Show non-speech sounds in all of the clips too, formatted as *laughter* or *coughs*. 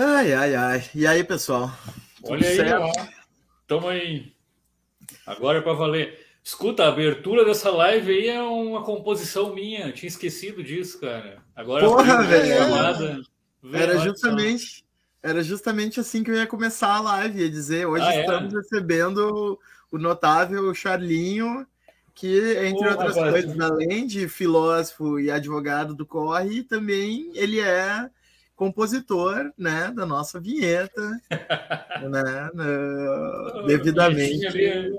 Ai, ai, ai. E aí, pessoal? Olha aí, certo? ó. Tamo aí. Agora é para valer. Escuta, a abertura dessa live aí é uma composição minha. Tinha esquecido disso, cara. Agora Porra, velho. Chamada... Era justamente, era justamente assim que eu ia começar a live, ia dizer, hoje ah, é? estamos é? recebendo o notável Charlinho, que, entre Porra, outras rapaz. coisas, além de filósofo e advogado do Corre, também ele é compositor né, da nossa vinheta, *laughs* né, no, devidamente. Ali...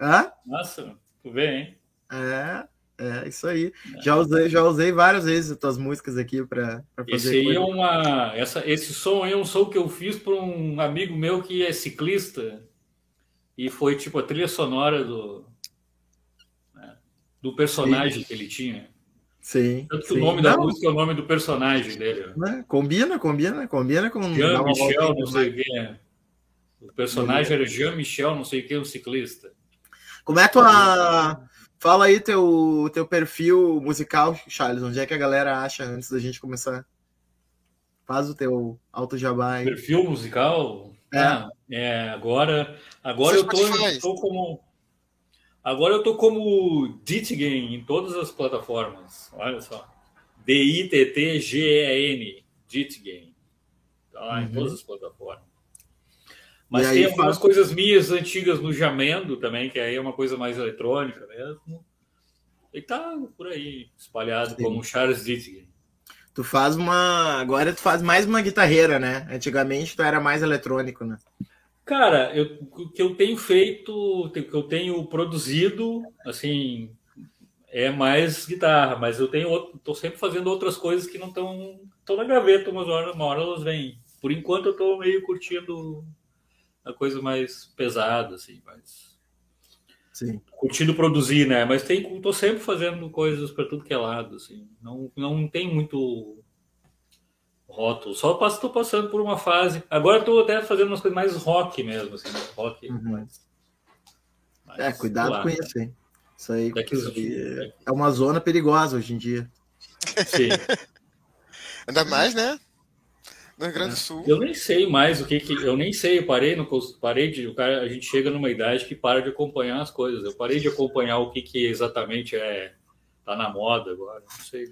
Hã? Nossa, tu vê, hein? É, é isso aí. É. Já usei, já usei várias vezes as tuas músicas aqui para fazer. Esse aí é uma, essa, esse som aí é um som que eu fiz para um amigo meu que é ciclista e foi tipo a trilha sonora do né, do personagem Sim. que ele tinha. Sim. Tanto que sim. o nome da música é o nome do personagem dele. Né? Combina, combina, combina com. Jean Michel, não sei o que. O personagem era Jean Michel, não sei o que, um ciclista. Como é tua. Fala aí teu, teu perfil musical, Charles. Onde é que a galera acha antes da gente começar? Faz o teu alto jabá aí. Perfil musical? É. Ah, é agora agora eu tô, tô como Agora eu tô como Ditgen em todas as plataformas. Olha só. D-I-T-T-G-E-N. Ditgen. Tá lá uhum. em todas as plataformas. Mas tem algumas faz... coisas minhas antigas no Jamendo também, que aí é uma coisa mais eletrônica mesmo. E tá por aí, espalhado Sim. como Charles Ditgen. Tu faz uma. Agora tu faz mais uma guitarreira, né? Antigamente tu era mais eletrônico, né? Cara, eu, o que eu tenho feito, o que eu tenho produzido, assim, é mais guitarra, mas eu tenho tô sempre fazendo outras coisas que não estão estão na gaveta, mas uma hora, uma hora elas vêm. Por enquanto eu estou meio curtindo a coisa mais pesada, assim, mais Sim. curtindo produzir, né? Mas tem, tô sempre fazendo coisas para tudo que é lado, assim. Não, não tem muito rótulo. Só estou passando por uma fase. Agora estou até fazendo umas coisas mais rock mesmo, assim, né? rock. Uhum. Mais, mais é, cuidado com isso, hein? Isso aí, isso aí é uma zona perigosa hoje em dia. Sim. *laughs* Ainda mais, né? No Rio Grande do Sul. Eu nem sei mais o que que. Eu nem sei, eu parei no. Parei de. O cara, a gente chega numa idade que para de acompanhar as coisas. Eu parei de acompanhar o que, que exatamente é. Tá na moda agora. Não sei.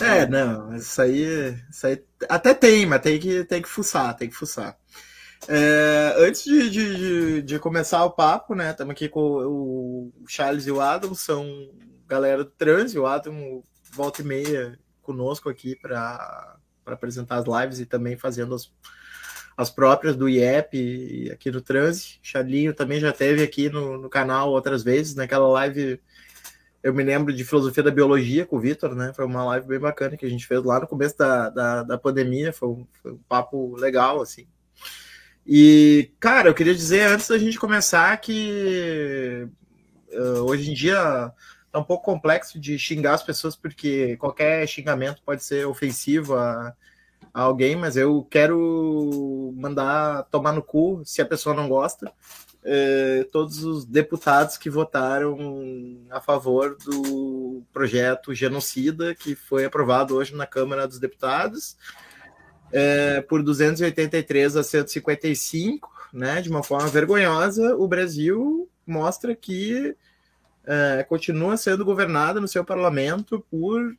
É, não, isso aí, isso aí até tem, mas tem que, tem que fuçar, tem que fuçar. É, antes de, de, de, começar o papo, né? Estamos aqui com o Charles e o Adam, são galera do trans, e o Adam volta e meia conosco aqui para apresentar as lives e também fazendo as, as próprias do IEP aqui no Trans. Charlinho também já teve aqui no, no canal outras vezes, naquela live eu me lembro de filosofia da biologia com o Vitor, né? Foi uma live bem bacana que a gente fez lá no começo da, da, da pandemia, foi um, foi um, papo legal, assim. E, cara, eu queria dizer antes da gente começar que uh, hoje em dia tá um pouco complexo de xingar as pessoas, porque qualquer xingamento pode ser ofensivo a, a alguém, mas eu quero mandar tomar no cu se a pessoa não gosta eh, todos os deputados que votaram a favor do projeto genocida que foi aprovado hoje na Câmara dos Deputados eh, por 283 a 155, né, de uma forma vergonhosa, o Brasil mostra que eh, continua sendo governado no seu parlamento por,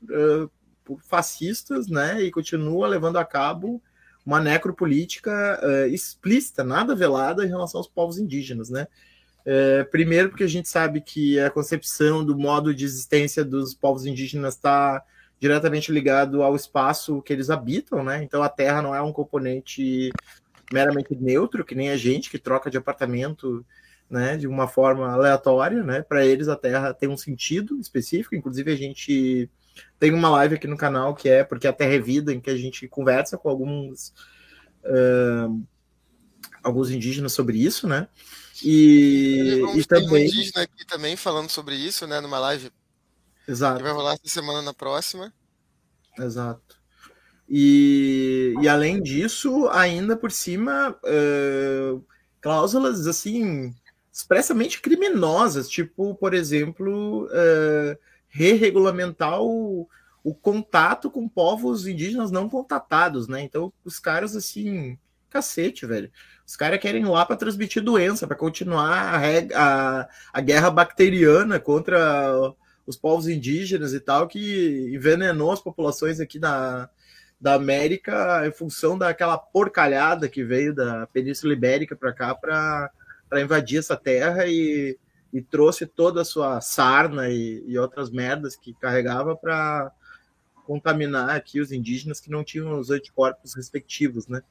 por fascistas, né, e continua levando a cabo uma necropolítica uh, explícita, nada velada em relação aos povos indígenas, né? Uh, primeiro, porque a gente sabe que a concepção do modo de existência dos povos indígenas está diretamente ligado ao espaço que eles habitam, né? Então a terra não é um componente meramente neutro, que nem a gente que troca de apartamento, né, de uma forma aleatória, né? Para eles a terra tem um sentido específico, inclusive a gente tem uma live aqui no canal que é Porque a Terra é Vida, em que a gente conversa com alguns, uh, alguns indígenas sobre isso, né? E, e também. Um indígena aqui também falando sobre isso, né? Numa live Exato. que vai rolar essa semana na próxima. Exato. E, e além disso, ainda por cima, uh, cláusulas assim expressamente criminosas, tipo, por exemplo, uh, re-regulamentar o, o contato com povos indígenas não contatados, né? Então, os caras, assim, cacete, velho. Os caras querem ir lá para transmitir doença, para continuar a, a, a, guerra bacteriana contra os povos indígenas e tal, que envenenou as populações aqui da, América em função daquela porcalhada que veio da Península Ibérica para cá para invadir essa terra e, e, trouxe toda a sua sarna e, e outras merdas que carregava para contaminar aqui os indígenas que não tinham os anticorpos respectivos, né?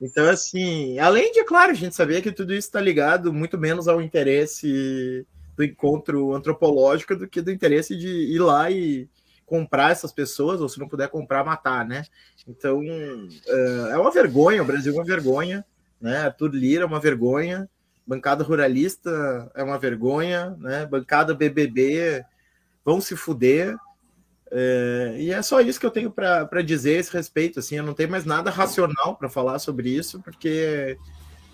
Então, assim, além de, claro, a gente saber que tudo isso está ligado muito menos ao interesse do encontro antropológico do que do interesse de ir lá e comprar essas pessoas, ou se não puder comprar, matar, né? Então, é uma vergonha, o Brasil é uma vergonha, né? Arthur Lira é uma vergonha, bancada ruralista é uma vergonha, né? Bancada BBB vão se fuder, é, e é só isso que eu tenho para dizer a esse respeito. Assim, eu não tenho mais nada racional para falar sobre isso, porque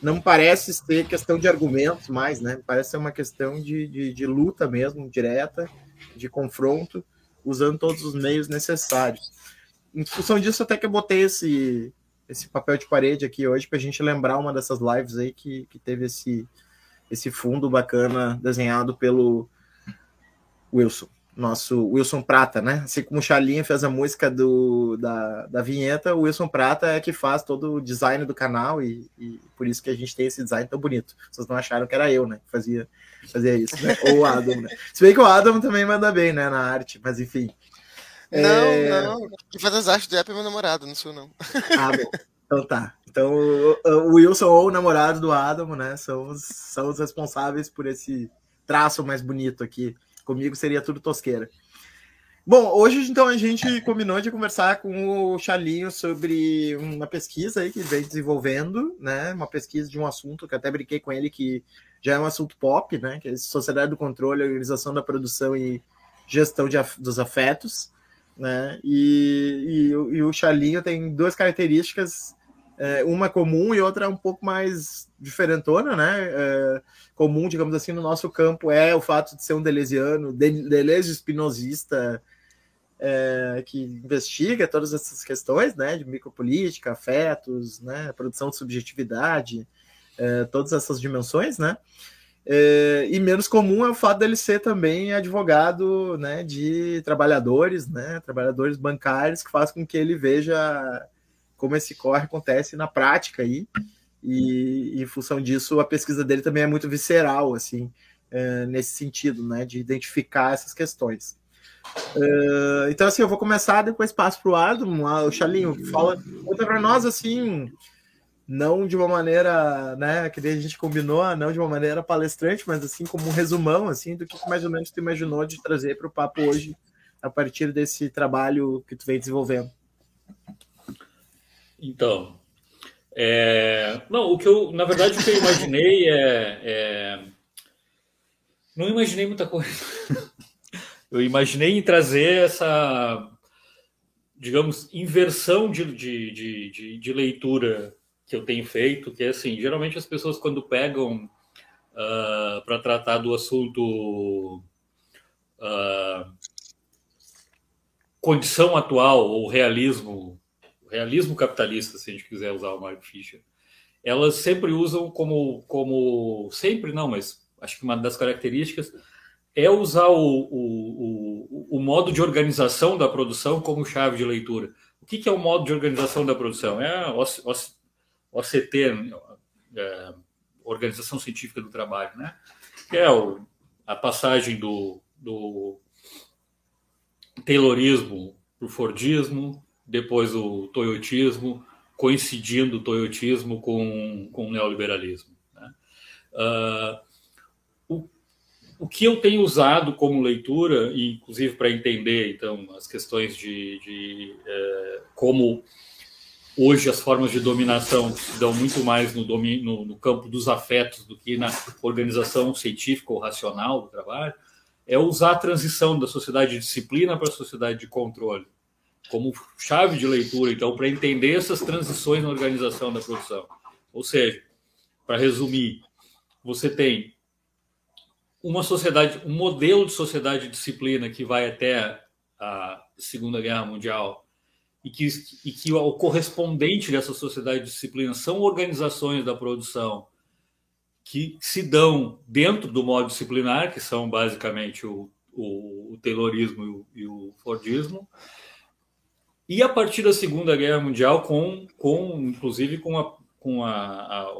não parece ser questão de argumentos mais, né? Parece ser uma questão de, de, de luta mesmo, direta, de confronto, usando todos os meios necessários. Em função disso, até que eu botei esse, esse papel de parede aqui hoje para a gente lembrar uma dessas lives aí que, que teve esse, esse fundo bacana desenhado pelo Wilson nosso Wilson Prata, né? Assim como o Charlinho fez a música do, da, da vinheta, o Wilson Prata é que faz todo o design do canal e, e, por isso que a gente tem esse design tão bonito. Vocês não acharam que era eu, né? Que fazia, fazia isso, né? Ou o Adam, né? Se bem que o Adam também manda bem, né? Na arte, mas enfim. Não, é... não. Quem faz as artes do app é meu namorado, não sou não. Ah, bom. Então tá. Então o Wilson ou o namorado do Adam, né? São os, são os responsáveis por esse traço mais bonito aqui Comigo seria tudo tosqueira. Bom, hoje então a gente combinou de conversar com o Charlinho sobre uma pesquisa aí que vem desenvolvendo, né? Uma pesquisa de um assunto que até brinquei com ele que já é um assunto pop, né? Que é Sociedade do Controle, Organização da Produção e Gestão de, dos Afetos, né? E, e, e o Charlinho tem duas características é, uma comum e outra um pouco mais diferentona, né? É, comum, digamos assim, no nosso campo é o fato de ser um delesiano, Deleuze espinosista, é, que investiga todas essas questões, né? De micropolítica, afetos, né? Produção de subjetividade, é, todas essas dimensões, né? É, e menos comum é o fato dele ser também advogado né, de trabalhadores, né, trabalhadores bancários, que faz com que ele veja como esse corre acontece na prática aí. E, em função disso, a pesquisa dele também é muito visceral, assim, é, nesse sentido, né, de identificar essas questões. Uh, então, assim, eu vou começar, depois passo para o Adam. O Chalinho, fala, conta para nós, assim, não de uma maneira, né, que a gente combinou, não de uma maneira palestrante, mas assim, como um resumão, assim, do que mais ou menos tu imaginou de trazer para o papo hoje, a partir desse trabalho que tu vem desenvolvendo. Então, é... não, o que eu, na verdade, o que eu imaginei é, é... não imaginei muita coisa. *laughs* eu imaginei em trazer essa, digamos, inversão de, de, de, de, leitura que eu tenho feito, que é assim, geralmente as pessoas quando pegam uh, ah, para tratar do assunto uh, condição atual ou realismo realismo capitalista, se a gente quiser usar o Mark Fisher, elas sempre usam como, como sempre não, mas acho que uma das características é usar o, o, o, o modo de organização da produção como chave de leitura. O que, que é o modo de organização da produção? É a OCT, é, Organização Científica do Trabalho, né? que é o, a passagem do, do Taylorismo para o Fordismo, depois o toyotismo, coincidindo o toyotismo com, com o neoliberalismo. Né? Uh, o, o que eu tenho usado como leitura, inclusive para entender então as questões de, de é, como hoje as formas de dominação se dão muito mais no, domínio, no, no, campo dos afetos do que na organização científica ou racional do trabalho, é usar a transição da sociedade de disciplina para a sociedade de controle como chave de leitura, então, para entender essas transições na organização da produção. Ou seja, para resumir, você tem uma sociedade, um modelo de sociedade de disciplina que vai até a Segunda Guerra Mundial e que, e que o correspondente dessa sociedade de disciplina são organizações da produção que se dão dentro do modo disciplinar, que são basicamente o, o, o Taylorismo e o, e o Fordismo, e a partir da Segunda Guerra Mundial, com, com inclusive com, a, com a, a,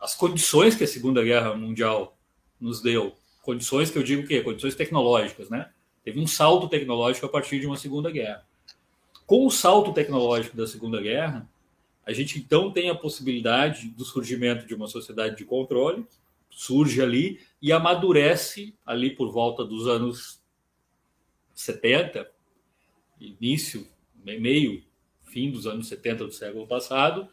as condições que a Segunda Guerra Mundial nos deu, condições que eu digo que condições tecnológicas, né? Teve um salto tecnológico a partir de uma Segunda Guerra. Com o salto tecnológico da Segunda Guerra, a gente então tem a possibilidade do surgimento de uma sociedade de controle, surge ali e amadurece ali por volta dos anos 70, início, meio, fim dos anos 70 do século passado,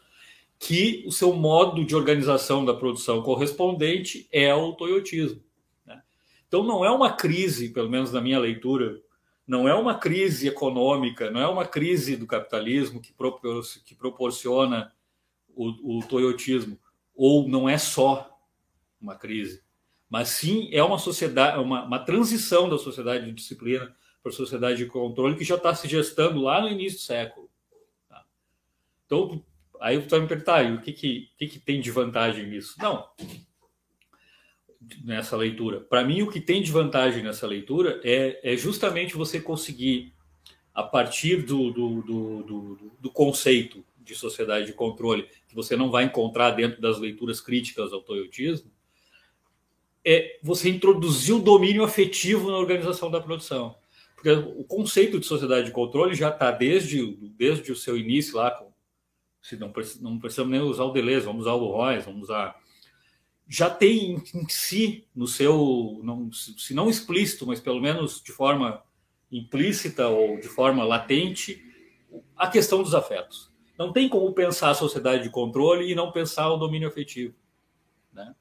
que o seu modo de organização da produção correspondente é o toyotismo. Né? Então não é uma crise, pelo menos na minha leitura, não é uma crise econômica, não é uma crise do capitalismo que, propor que proporciona o, o toyotismo, ou não é só uma crise, mas sim é uma sociedade, uma, uma transição da sociedade de disciplina para a sociedade de controle que já está se gestando lá no início do século. Tá? Então, aí você vai me perguntar, o que, que, que, que tem de vantagem nisso? Não, nessa leitura. Para mim, o que tem de vantagem nessa leitura é, é justamente você conseguir, a partir do, do, do, do, conceito de sociedade de controle, que você não vai encontrar dentro das leituras críticas ao toyotismo, é você introduzir o domínio afetivo na organização da produção. Porque o conceito de sociedade de controle já está desde, desde o seu início lá, se não, não precisamos nem usar o Deleuze, vamos usar o Royce, vamos usar já tem em si, no seu, não, se não explícito, mas pelo menos de forma implícita ou de forma latente, a questão dos afetos. Não tem como pensar a sociedade de controle e não pensar o domínio afetivo, né?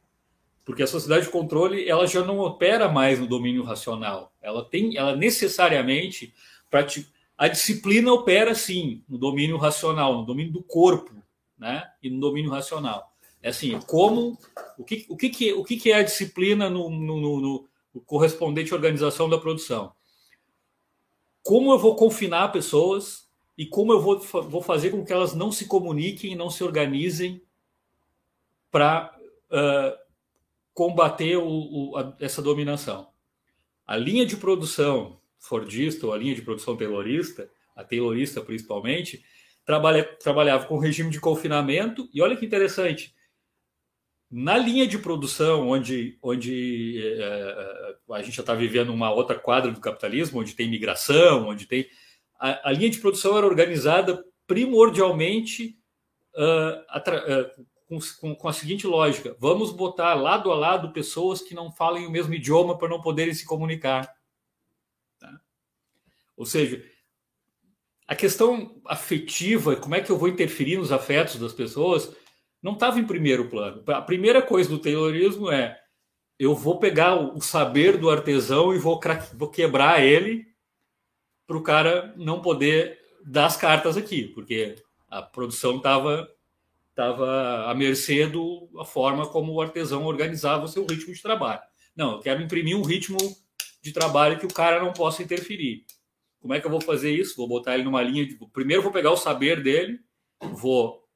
Porque a sociedade de controle ela já não opera mais no domínio racional. Ela tem, ela necessariamente a disciplina opera sim no domínio racional, no domínio do corpo, né? E no domínio racional. É assim, como o que, o que, o que, que é a disciplina no, no, no, no correspondente à organização da produção? Como eu vou confinar pessoas e como eu vou, vou fazer com que elas não se comuniquem, não se organizem para uh, combater o, o, a, essa dominação. A linha de produção fordista ou a linha de produção taylorista, a taylorista principalmente, trabalha, trabalhava com regime de confinamento e olha que interessante, na linha de produção, onde, onde é, a gente já está vivendo uma outra quadra do capitalismo, onde tem migração, onde tem. A, a linha de produção era organizada primordialmente uh, uh, com, com, com, a seguinte lógica: vamos botar lado a lado pessoas que não falem o mesmo idioma para não poderem se comunicar. Tá? Ou seja, a questão afetiva, como é que eu vou interferir nos afetos das pessoas, não estava em primeiro plano. A primeira coisa do Taylorismo é eu vou pegar o saber do artesão e vou, vou quebrar ele para o cara não poder dar as cartas aqui, porque a produção estava tava à mercê da forma como o artesão organizava o seu ritmo de trabalho. Não, eu quero imprimir um ritmo de trabalho que o cara não possa interferir. Como é que eu vou fazer isso? Vou botar ele numa linha de. Primeiro, vou pegar o saber dele, vou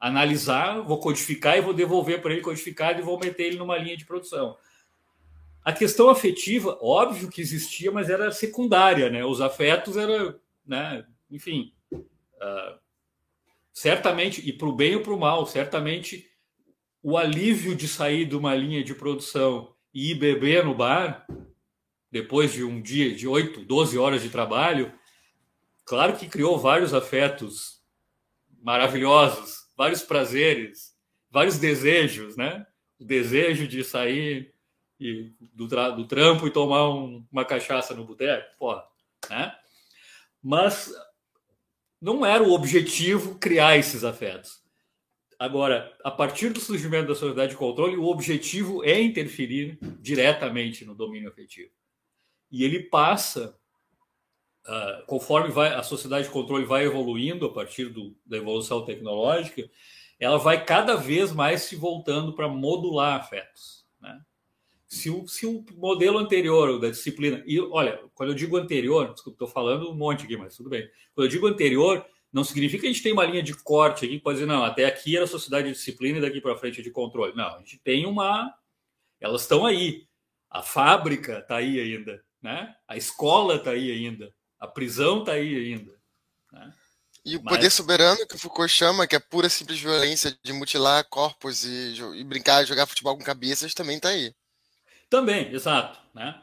analisar, vou codificar e vou devolver para ele codificado e vou meter ele numa linha de produção. A questão afetiva, óbvio que existia, mas era secundária, né? Os afetos era, né? Enfim, uh, certamente e para o bem ou para o mal, certamente o alívio de sair de uma linha de produção e ir beber no bar depois de um dia de 8, 12 horas de trabalho, claro que criou vários afetos maravilhosos, vários prazeres, vários desejos, né? O desejo de sair e, do, do trampo e tomar um, uma cachaça no boteco, porra, né? Mas não era o objetivo criar esses afetos. Agora, a partir do surgimento da sociedade de controle, o objetivo é interferir diretamente no domínio afetivo. E ele passa, uh, conforme vai, a sociedade de controle vai evoluindo a partir do, da evolução tecnológica, ela vai cada vez mais se voltando para modular afetos. Né? Se o, se o modelo anterior da disciplina. E olha, quando eu digo anterior, desculpa, estou falando um monte aqui, mas tudo bem. Quando eu digo anterior, não significa que a gente tem uma linha de corte aqui que pode dizer, não, até aqui era sociedade de disciplina e daqui para frente é de controle. Não, a gente tem uma. Elas estão aí. A fábrica está aí ainda, né? A escola está aí ainda. A prisão está aí ainda. Né? E o Mas... poder soberano que o Foucault chama, que é pura simples violência de mutilar corpos e, e brincar, jogar futebol com cabeças, também está aí. Também, exato, né?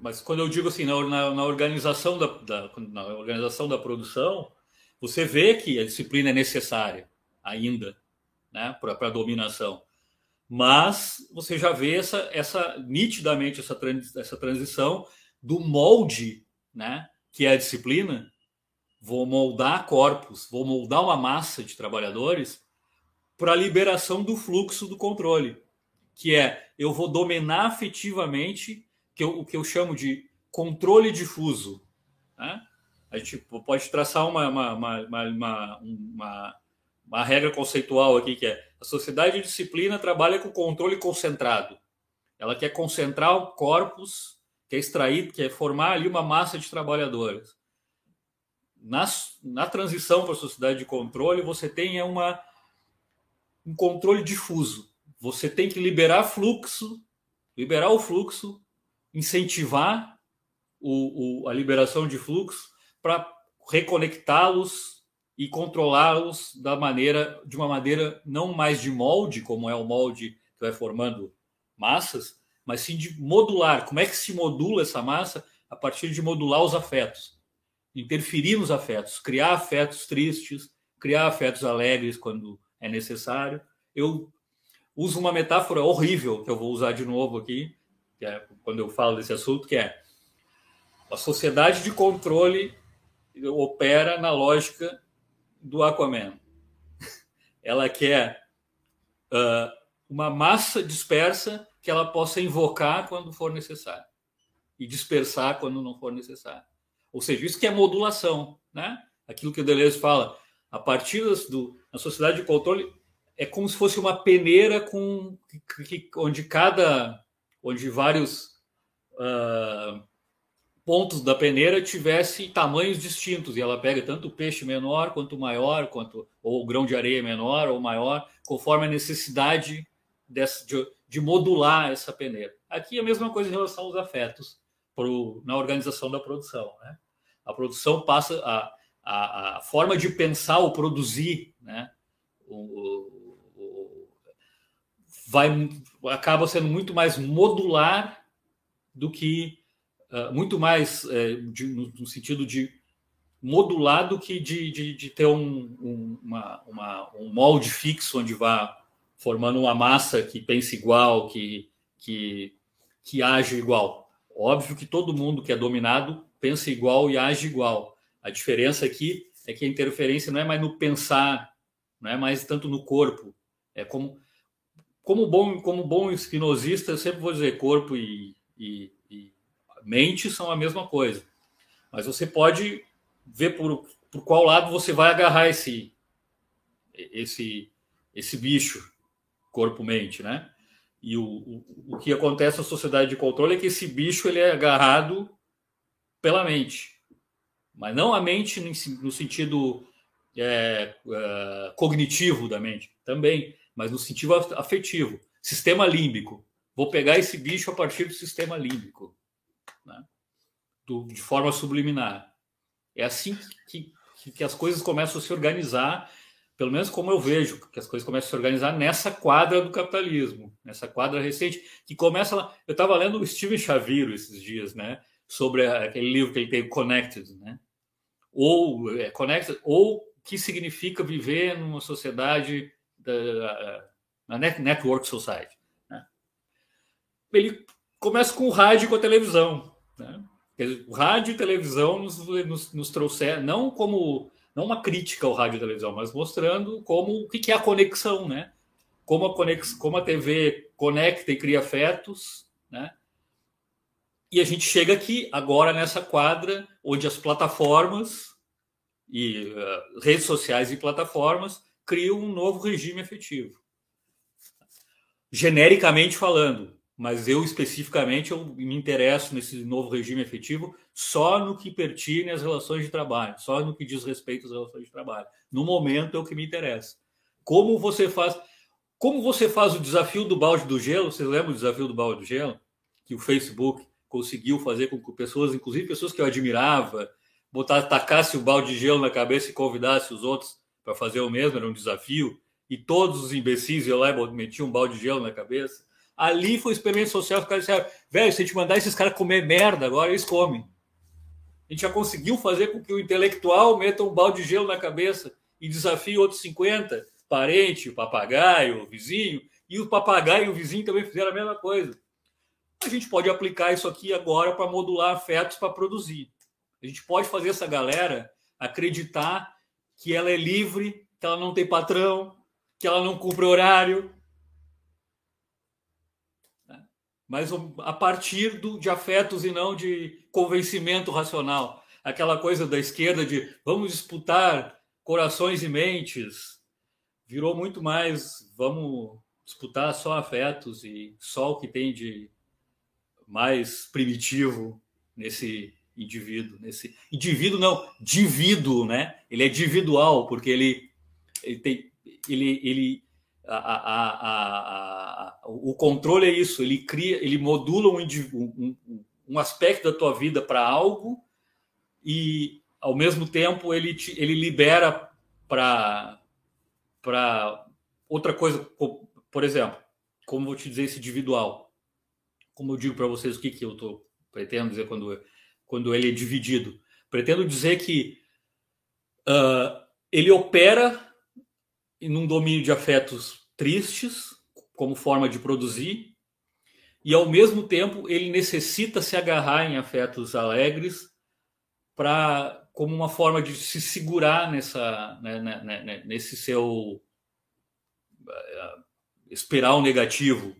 Mas quando eu digo assim, na, na, na organização da, da, na organização da produção, você vê que a disciplina é necessária ainda, né, para a dominação. Mas você já vê essa, essa nitidamente essa, trans, essa transição do molde, né, que é a disciplina. Vou moldar corpos, vou moldar uma massa de trabalhadores para a liberação do fluxo do controle, que é eu vou dominar afetivamente que eu, o que eu chamo de controle difuso. Né? A gente pode traçar uma, uma, uma, uma, uma regra conceitual aqui, que é a sociedade de disciplina trabalha com controle concentrado. Ela quer concentrar corpos, quer extrair, quer formar ali uma massa de trabalhadores. Na, na transição para a sociedade de controle, você tem uma, um controle difuso. Você tem que liberar fluxo, liberar o fluxo incentivar o, o, a liberação de fluxo para reconectá-los e controlá-los da maneira de uma maneira não mais de molde, como é o molde que vai formando massas, mas sim de modular. Como é que se modula essa massa? A partir de modular os afetos, interferir nos afetos, criar afetos tristes, criar afetos alegres quando é necessário. Eu uso uma metáfora horrível que eu vou usar de novo aqui, é quando eu falo desse assunto, que é a sociedade de controle opera na lógica do Aquaman. *laughs* Ela quer uh, uma massa dispersa que ela possa invocar quando for necessário e dispersar quando não for necessário. Ou seja, isso que é modulação, né? Aquilo que o Deleuze fala, a partir do na sociedade de controle é como se fosse uma peneira com que, onde cada onde vários uh, pontos da peneira tivesse tamanhos distintos e ela pega tanto o peixe menor quanto maior, quanto ou o grão de areia menor ou maior, conforme a necessidade desse, de, de, modular essa peneira. Aqui é a mesma coisa em relação aos afetos pro, na organização da produção. Né? A produção passa a, a, a forma de pensar o produzir, né? O, vai acaba sendo muito mais modular do que uh, muito mais uh, de, no, no, sentido de modular do que de, de, de ter um, um, uma, uma, um molde fixo onde vá formando uma massa que pense igual, que, que, que age igual. Óbvio que todo mundo que é dominado pensa igual e age igual. A diferença aqui é que a interferência não é mais no pensar, não é mais tanto no corpo. É como como bom, como bom espinosista, eu sempre vou dizer corpo e, e, e, mente são a mesma coisa. Mas você pode ver por, por qual lado você vai agarrar esse, esse, esse bicho, corpo-mente, né? E o, o, o que acontece na sociedade de controle é que esse bicho ele é agarrado pela mente. Mas não a mente no, sentido é, é, cognitivo da mente, também mas no sentido afetivo. Sistema límbico. Vou pegar esse bicho a partir do sistema límbico, né? do, de forma subliminar. É assim que, que, que, as coisas começam a se organizar, pelo menos como eu vejo, que as coisas começam a se organizar nessa quadra do capitalismo, nessa quadra recente, que começa lá. Eu estava lendo o Steven Chaviro esses dias, né? Sobre aquele livro que ele tem, Connected, né? Ou é, Connected, ou o que significa viver numa sociedade da, na Network Society. Né? Ele começa com o rádio e com a televisão. Né? O rádio e televisão nos, nos, nos trouxeram, não como não uma crítica ao rádio e televisão, mas mostrando como o que é a conexão, né? Como a, conex, como a TV conecta e cria afetos, né? E a gente chega aqui agora nessa quadra onde as plataformas e uh, redes sociais e plataformas cria um novo regime efetivo. Genericamente falando, mas eu especificamente eu me interesso nesse novo regime efetivo só no que pertine às relações de trabalho, só no que diz respeito às relações de trabalho. No momento é o que me interessa. Como você faz, como você faz o desafio do balde do gelo? Vocês lembram do desafio do balde do gelo que o Facebook conseguiu fazer com que pessoas, inclusive pessoas que eu admirava, botar, tacasse o balde de gelo na cabeça e convidasse os outros para fazer o mesmo, era um desafio, e todos os imbecis iam lá e metiam um balde de gelo na cabeça. Ali foi o experimento social, os caras disseram, velho, se a gente mandar esses caras comer merda agora, eles comem. A gente já conseguiu fazer com que o intelectual meta um balde de gelo na cabeça e desafie outros 50, parente, papagaio, vizinho, e o papagaio e o vizinho também fizeram a mesma coisa. A gente pode aplicar isso aqui agora para modular afetos para produzir. A gente pode fazer essa galera acreditar que ela é livre, que ela não tem patrão, que ela não cumpre horário. Mas a partir do, de afetos e não de convencimento racional. Aquela coisa da esquerda de vamos disputar corações e mentes, virou muito mais vamos disputar só afetos e só o que tem de mais primitivo nesse indivíduo, nesse indivíduo não, divíduo, né? Ele é individual porque ele, ele tem, ele, ele a, a, o controle é isso, ele cria, ele modula um, um, um aspecto da tua vida para algo e ao mesmo tempo ele te, ele libera para para outra coisa, por exemplo, como vou te dizer esse individual, como eu digo para vocês o que que eu tô pretendo dizer quando quando ele é dividido. Pretendo dizer que uh, ele opera em um domínio de afetos tristes, como forma de produzir, e ao mesmo tempo ele necessita se agarrar em afetos alegres para como uma forma de se segurar nessa né, né, né, né nesse seu uh, espiral negativo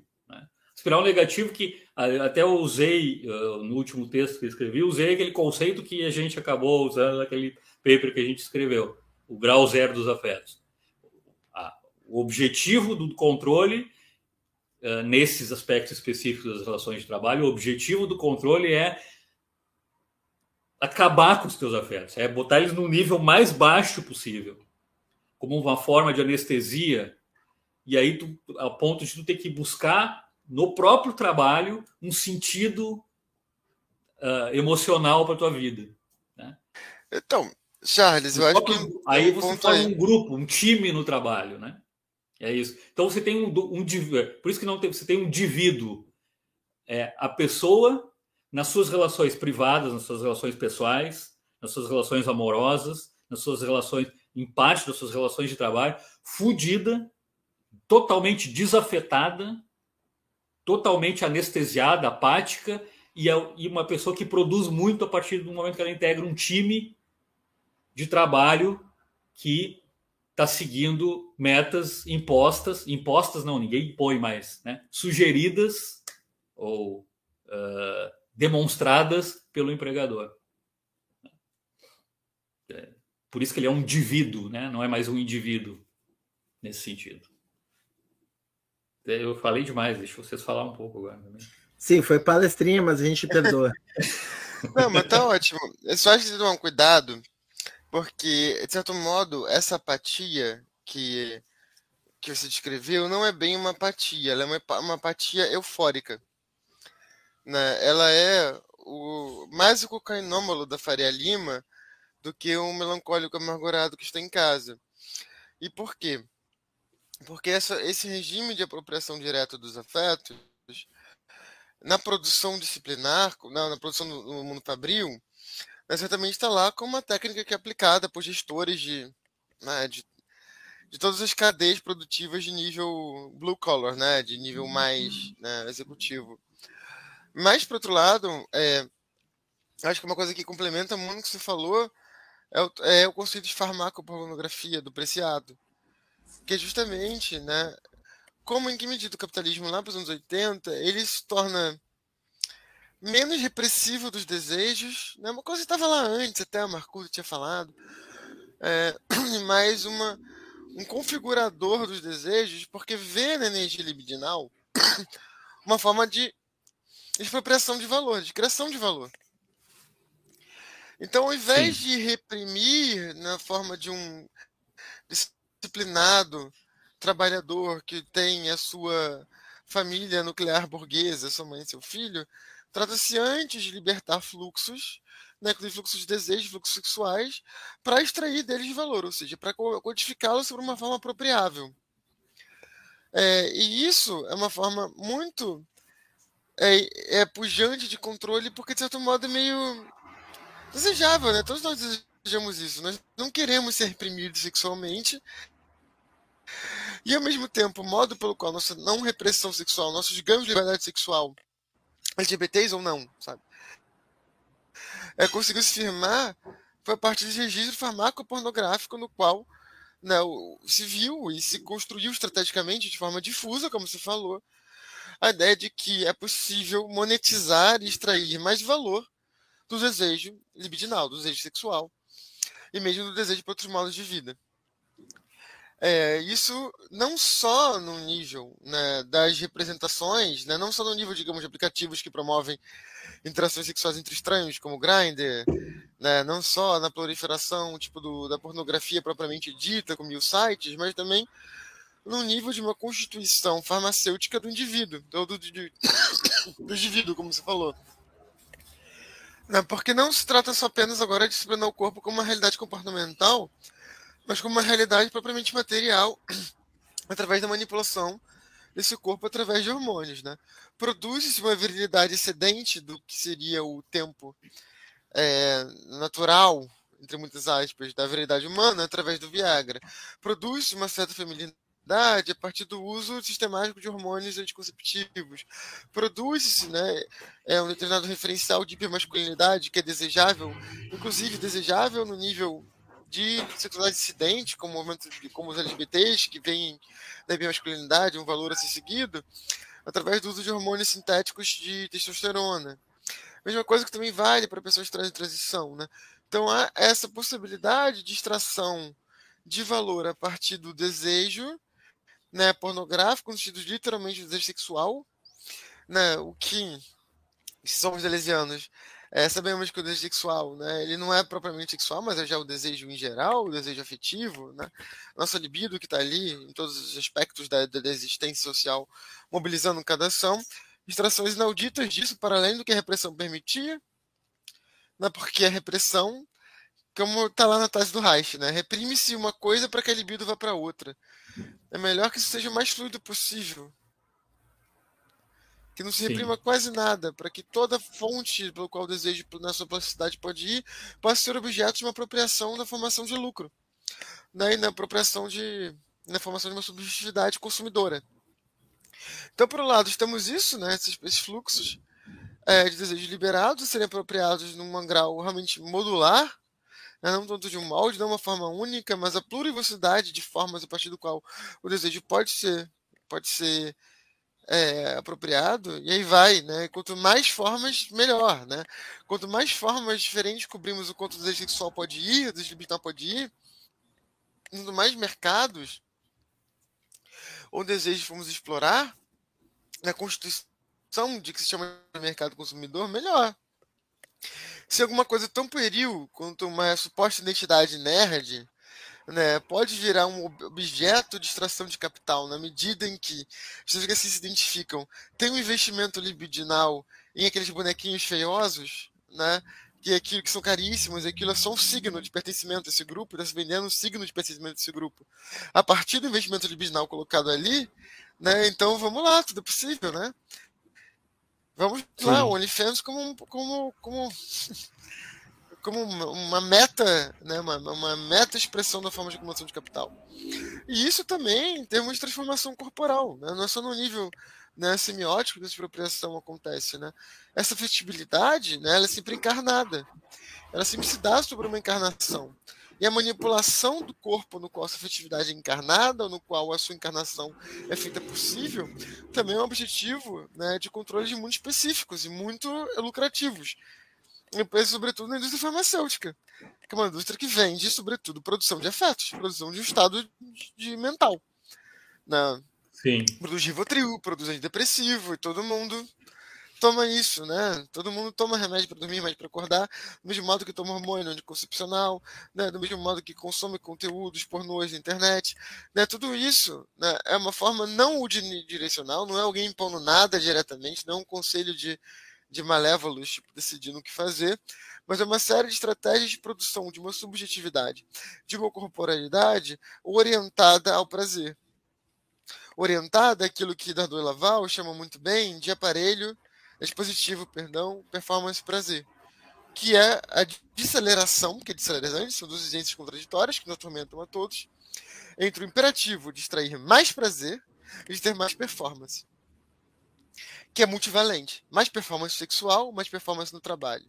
espiral negativo que até eu usei uh, no último texto que escrevi, usei aquele conceito que a gente acabou usando naquele paper que a gente escreveu, o grau zero dos afetos. O objetivo do controle, uh, nesses aspectos específicos das relações de trabalho, o objetivo do controle é acabar com os teus afetos, é botar eles no nível mais baixo possível, como uma forma de anestesia. E aí, tu, a ponto de tu ter que buscar no próprio trabalho um sentido uh, emocional para tua vida. Né? Então, Charles, eu acho que aí você faz aí. um grupo, um time no trabalho, né? É isso. Então você tem um, um por isso que não tem, você tem um indivíduo, é a pessoa nas suas relações privadas, nas suas relações pessoais, nas suas relações amorosas, nas suas relações, em parte das suas relações de trabalho, fudida, totalmente desafetada totalmente anestesiada, apática, e, é, e uma pessoa que produz muito a partir do momento que ela integra um time de trabalho que está seguindo metas impostas, impostas não, ninguém impõe mais, né? sugeridas ou uh, demonstradas pelo empregador. É, por isso que ele é um indivíduo, né? não é mais um indivíduo nesse sentido. Eu falei demais, deixa vocês falar um pouco agora também. Sim, foi palestrinha, mas a gente perdoa. *laughs* Não, mas tá ótimo. Eu só acho que tomar um cuidado, porque, de certo modo, essa apatia que, que você descreveu não é bem uma apatia, ela é uma, uma apatia eufórica. Né? Ela é o, mais o cocainômalo da Faria Lima do que um melancólico amargurado que está em casa. E por quê? Porque essa, esse regime de apropriação direta dos afetos, na produção disciplinar, na, na produção do, do mundo fabril, né, certamente está lá como uma técnica que é aplicada por gestores de, né, de, de, todas as cadeias produtivas de nível blue collar, né, de nível mais né, executivo. Mas, por outro lado, é, acho que uma coisa que complementa muito o que você falou é o, é o conceito de farmacopornografia do preciado que é justamente, né, como em que medida o capitalismo lá para os anos 80, ele se torna menos repressivo dos desejos, né, uma coisa que estava lá antes, até a Marcuso tinha falado, é, *clears throat* mais uma, um configurador dos desejos, porque vê na energia libidinal *clears throat* uma forma de expropriação de valor, de criação de valor. Então, ao invés Sim. de reprimir na forma de um disciplinado trabalhador que tem a sua família nuclear burguesa, sua mãe e seu filho, trata-se antes de libertar fluxos, né, fluxos de desejo, fluxos sexuais, para extrair deles valor, ou seja, para codificá-los sobre uma forma apropriável. É, e isso é uma forma muito é, é pujante de controle, porque de certo modo é meio desejável, né? Todos nós desejamos isso. Nós não queremos ser reprimidos sexualmente. E ao mesmo tempo, o modo pelo qual nossa não repressão sexual, nossos ganhos de liberdade sexual, LGBTs ou não, sabe? É, conseguiu se firmar foi a partir de registro farmacopornográfico no qual né, se viu e se construiu estrategicamente de forma difusa, como se falou, a ideia de que é possível monetizar e extrair mais valor do desejo libidinal, do desejo sexual, e mesmo do desejo por outros modos de vida. É, isso não só no nível né, das representações, né, não só no nível, digamos, de aplicativos que promovem interações sexuais entre estranhos, como o Grindr, né, não só na proliferação tipo, do, da pornografia propriamente dita, como os sites, mas também no nível de uma constituição farmacêutica do indivíduo, do, do, *coughs* do, indivíduo, como você falou. Né, porque não se trata só apenas agora de disciplinar o corpo como uma realidade comportamental, mas como uma realidade propriamente material, *clears throat* através da manipulação desse corpo através de hormônios. Né? Produz-se uma virilidade excedente do que seria o tempo é, natural, entre muitas aspas, da virilidade humana através do Viagra. Produz-se uma certa feminilidade a partir do uso sistemático de hormônios anticonceptivos. Produz-se né, é um determinado referencial de hipermasculinidade que é desejável, inclusive desejável no nível de sexualidade dissidente, como, como os LGBTs, que vêm da hipermasculinidade, um valor a ser seguido, através do uso de hormônios sintéticos de testosterona. Mesma coisa que também vale para pessoas trans de transição. Né? Então há essa possibilidade de extração de valor a partir do desejo né, pornográfico, no sentido literalmente do desejo sexual, né, o que somos delesianos é, sabemos que o desejo sexual, né, ele não é propriamente sexual, mas é já o desejo em geral, o desejo afetivo, né, nossa libido que está ali em todos os aspectos da, da existência social, mobilizando cada ação, distrações inauditas disso, para além do que a repressão permitia, né, porque a repressão, como está lá na tese do Reich, né, reprime-se uma coisa para que a libido vá para outra. É melhor que isso seja o mais fluido possível que não se reprima Sim. quase nada, para que toda fonte pelo qual o desejo na sua plasticidade pode ir possa ser objeto de uma apropriação da formação de lucro, né? e na apropriação de na formação de uma subjetividade consumidora. Então, por um lado, temos isso, né? esses, esses fluxos é, de desejos liberados a serem apropriados num grau realmente modular, né? não tanto de um molde, não uma forma única, mas a plurivocidade de formas a partir do qual o desejo pode ser pode ser é, apropriado, e aí vai, né? Quanto mais formas, melhor, né? Quanto mais formas diferentes cobrimos o quanto o desejo sexual pode ir, o desejo pode ir, quanto mais mercados ou desejos formos explorar, na constituição de que se chama mercado consumidor, melhor. Se alguma coisa tão pueril quanto uma suposta identidade nerd né, pode virar um objeto de extração de capital na medida em que pessoas que assim se identificam têm um investimento libidinal em aqueles bonequinhos feiosos, né, que é aquilo que são caríssimos, aquilo é só um signo de pertencimento a esse grupo, está se vendendo um signo de pertencimento a esse grupo. A partir do investimento libidinal colocado ali, né, então vamos lá, tudo é possível, né? Vamos lá, o OnlyFans como, como, como como uma meta, né, uma, uma meta expressão da forma de acumulação de capital. E isso também em termos de transformação corporal, né, não é só no nível né, semiótico que essa expropriação acontece. Né? Essa festibilidade né, ela é sempre encarnada, ela sempre se dá sobre uma encarnação. E a manipulação do corpo no qual essa afetividade é encarnada, ou no qual a sua encarnação é feita possível, também é um objetivo né, de controle de muito específicos e muito lucrativos sobretudo na indústria farmacêutica, que é uma indústria que vende, sobretudo, produção de afetos, produção de um estado de, mental. Né? Sim. Produz Rivotril, produz antidepressivo e todo mundo toma isso, né? Todo mundo toma remédio para dormir, mas para acordar, do mesmo modo que toma hormônio anticoncepcional, né? do mesmo modo que consome conteúdos pornôs na internet, né? Tudo isso né? é uma forma não unidirecional, não é alguém impondo nada diretamente, não é um conselho de, de malévolos tipo, decidindo o que fazer, mas é uma série de estratégias de produção de uma subjetividade, de uma corporalidade orientada ao prazer. Orientada àquilo que Dardot e Laval chama muito bem de aparelho dispositivo, perdão, performance prazer, que é a desaceleração, que é desacelerante, são duas exigências contraditórias que nos atormentam a todos, entre o imperativo de extrair mais prazer e de ter mais performance, que é multivalente. Mais performance sexual, mais performance no trabalho.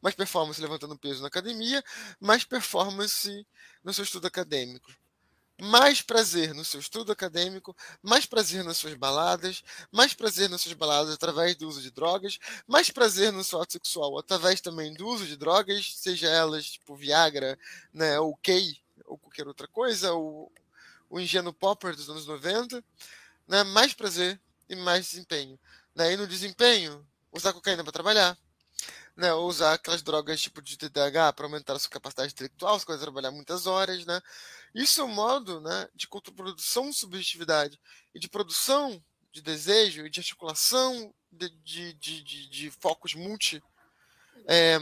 Mais performance levantando peso na academia, mais performance no seu estudo acadêmico mais prazer no seu estudo acadêmico, mais prazer nas suas baladas, mais prazer nas suas baladas através do uso de drogas, mais prazer no seu ato sexual através também do uso de drogas, seja elas tipo Viagra, né, ou Kay, ou qualquer outra coisa, ou o ingênuo Popper dos anos 90, né, mais prazer e mais desempenho. Né, e no desempenho, usar cocaína para trabalhar, né, ou usar aquelas drogas tipo de TDAH para aumentar a sua capacidade intelectual, você vai trabalhar muitas horas, né? Isso é um modo né, de contraprodução de subjetividade e de produção de desejo e de articulação de, de, de, de, de focos multi, é,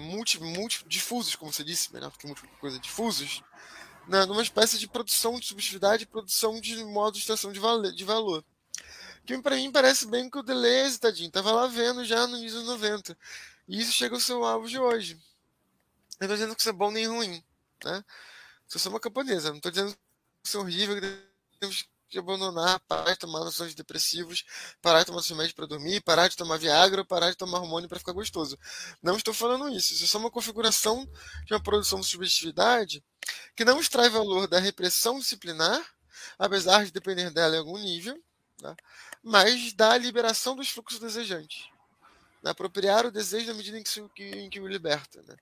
multi, multi difusos, como você disse, melhor do que múltipla coisa, difusos, né, numa espécie de produção de subjetividade e produção de modo de extração de, vale, de valor. Que para mim parece bem que o Deleuze, tadinho, estava lá vendo já no início dos 90. E isso chega ao seu auge hoje. Eu não estou dizendo que isso é bom nem ruim. Né? eu sou uma camponesa, não estou dizendo que isso é horrível, que temos que abandonar, parar de tomar noções depressivos, parar de tomar remédios para dormir, parar de tomar Viagra, parar de tomar hormônio para ficar gostoso. Não estou falando isso. Isso é só uma configuração de uma produção de subjetividade que não extrai valor da repressão disciplinar, apesar de depender dela em algum nível, né? Mas da liberação dos fluxos desejantes. Né? Apropriar o desejo na medida em que, se, em que o liberta. Né?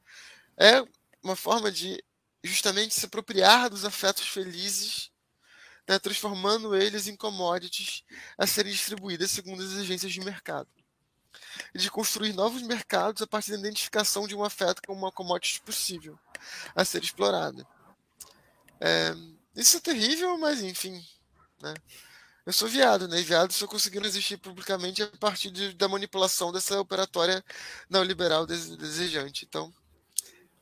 É uma forma de justamente se apropriar dos afetos felizes, né, transformando eles em commodities a serem distribuídas segundo as exigências de mercado. E de construir novos mercados a partir da identificação de um afeto como uma commodity possível a ser explorada. É, isso é terrível, mas enfim. Né? Eu sou viado, né? E viados só conseguiram existir publicamente a partir de, da manipulação dessa operatória neoliberal desejante. Então,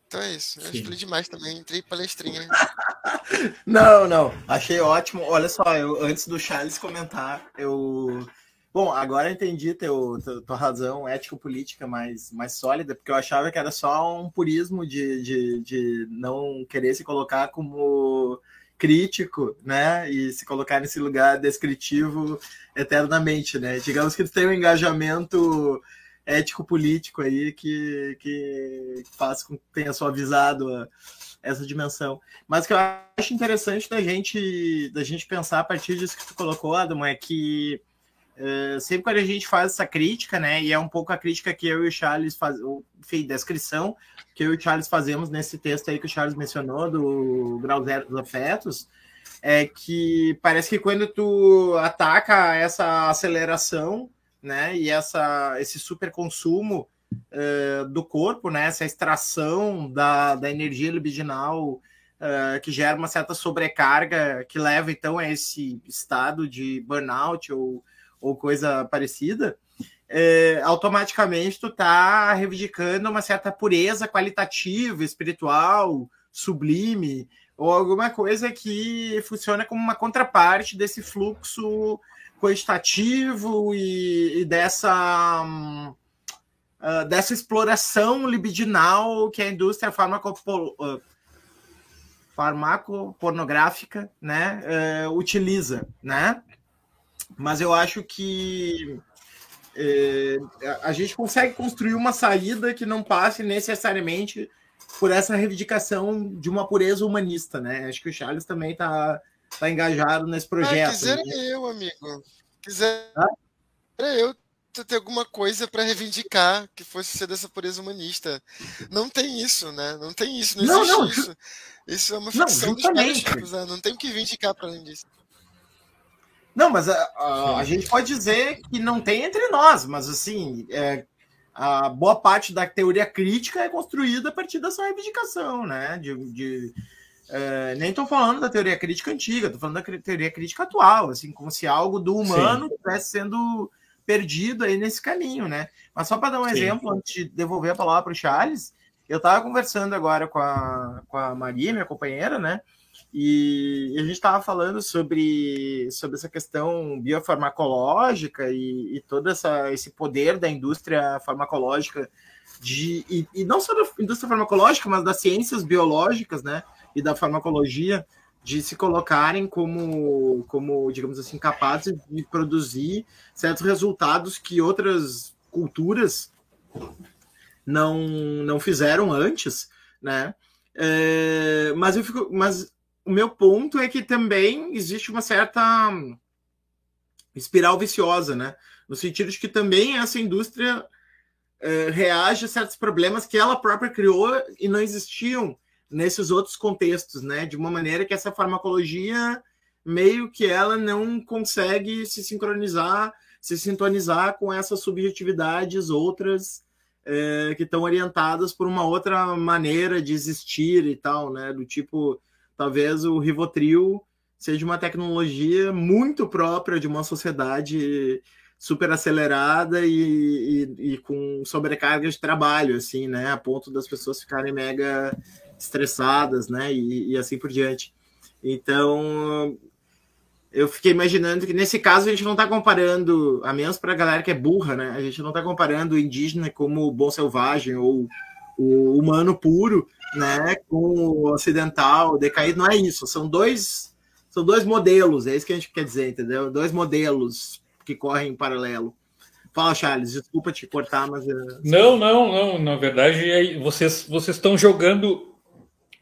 então é isso. Eu falei demais também, entrei palestrinha. *laughs* não, não. Achei ótimo. Olha só, eu, antes do Charles comentar, eu. Bom, agora entendi teu, teu, tua razão ético-política mais, mais sólida, porque eu achava que era só um purismo de, de, de não querer se colocar como crítico, né? E se colocar nesse lugar descritivo eternamente, né? Digamos que tem um engajamento ético-político aí que, que faz com que tenha suavizado essa dimensão. Mas o que eu acho interessante da gente, da gente pensar a partir disso que tu colocou, Adam, é que uh, sempre quando a gente faz essa crítica, né, e é um pouco a crítica que eu e o Charles faz, enfim, descrição que eu e o Charles fazemos nesse texto aí que o Charles mencionou, do Grau Zero dos Afetos, é que parece que quando tu ataca essa aceleração né? E essa, esse super consumo uh, do corpo, né? Essa extração da, da energia libidinal uh, que gera uma certa sobrecarga que leva então a esse estado de burnout ou, ou coisa parecida. Uh, automaticamente tu tá reivindicando uma certa pureza qualitativa, espiritual, sublime, ou alguma coisa que funciona como uma contraparte desse fluxo quantitativo e, e dessa, uh, dessa exploração libidinal que a indústria uh, farmacopornográfica né, uh, utiliza, né? Mas eu acho que eh, a gente consegue construir uma saída que não passe necessariamente por essa reivindicação de uma pureza humanista, né? Acho que o Charles também está tá engajado nesse projeto. Ah, quiser né? eu, amigo. Quiser ah? eu ter alguma coisa para reivindicar que fosse ser dessa pureza humanista. Não tem isso, né? Não tem isso, não, não existe não, isso. Isso é uma ficção não, dos tipos, né? Não tem o que reivindicar para além disso. Não, mas a, a, a, gente pode dizer que não tem entre nós, mas assim, é, a boa parte da teoria crítica é construída a partir dessa reivindicação, né? De, de é, nem estou falando da teoria crítica antiga, estou falando da teoria crítica atual, assim, como se algo do humano estivesse sendo perdido aí nesse caminho, né? Mas só para dar um Sim. exemplo, antes de devolver a palavra para o Charles, eu estava conversando agora com a, com a Maria, minha companheira, né? E a gente estava falando sobre, sobre essa questão biofarmacológica e, e todo essa, esse poder da indústria farmacológica, de, e, e, não só da indústria farmacológica, mas das ciências biológicas, né? E da farmacologia, de se colocarem como, como, digamos assim, capazes de produzir certos resultados que outras culturas não, não fizeram antes, né? É, mas eu fico, mas o meu ponto é que também existe uma certa espiral viciosa, né? No sentido de que também essa indústria é, reage a certos problemas que ela própria criou e não existiam nesses outros contextos, né? De uma maneira que essa farmacologia meio que ela não consegue se sincronizar, se sintonizar com essas subjetividades outras é, que estão orientadas por uma outra maneira de existir e tal, né? Do tipo talvez o Rivotril seja uma tecnologia muito própria de uma sociedade super acelerada e, e, e, com sobrecarga de trabalho, assim, né? A ponto das pessoas ficarem mega estressadas, né? E, e assim por diante. Então, eu fiquei imaginando que nesse caso a gente não está comparando, a menos para a galera que é burra, né? A gente não está comparando o indígena como bom selvagem ou o humano puro, né, com o ocidental decaído, não é isso, são dois são dois modelos, é isso que a gente quer dizer, entendeu? Dois modelos que correm em paralelo. Fala, Charles, desculpa te cortar, mas. Eh, não, não, não. Na verdade, vocês, vocês estão jogando.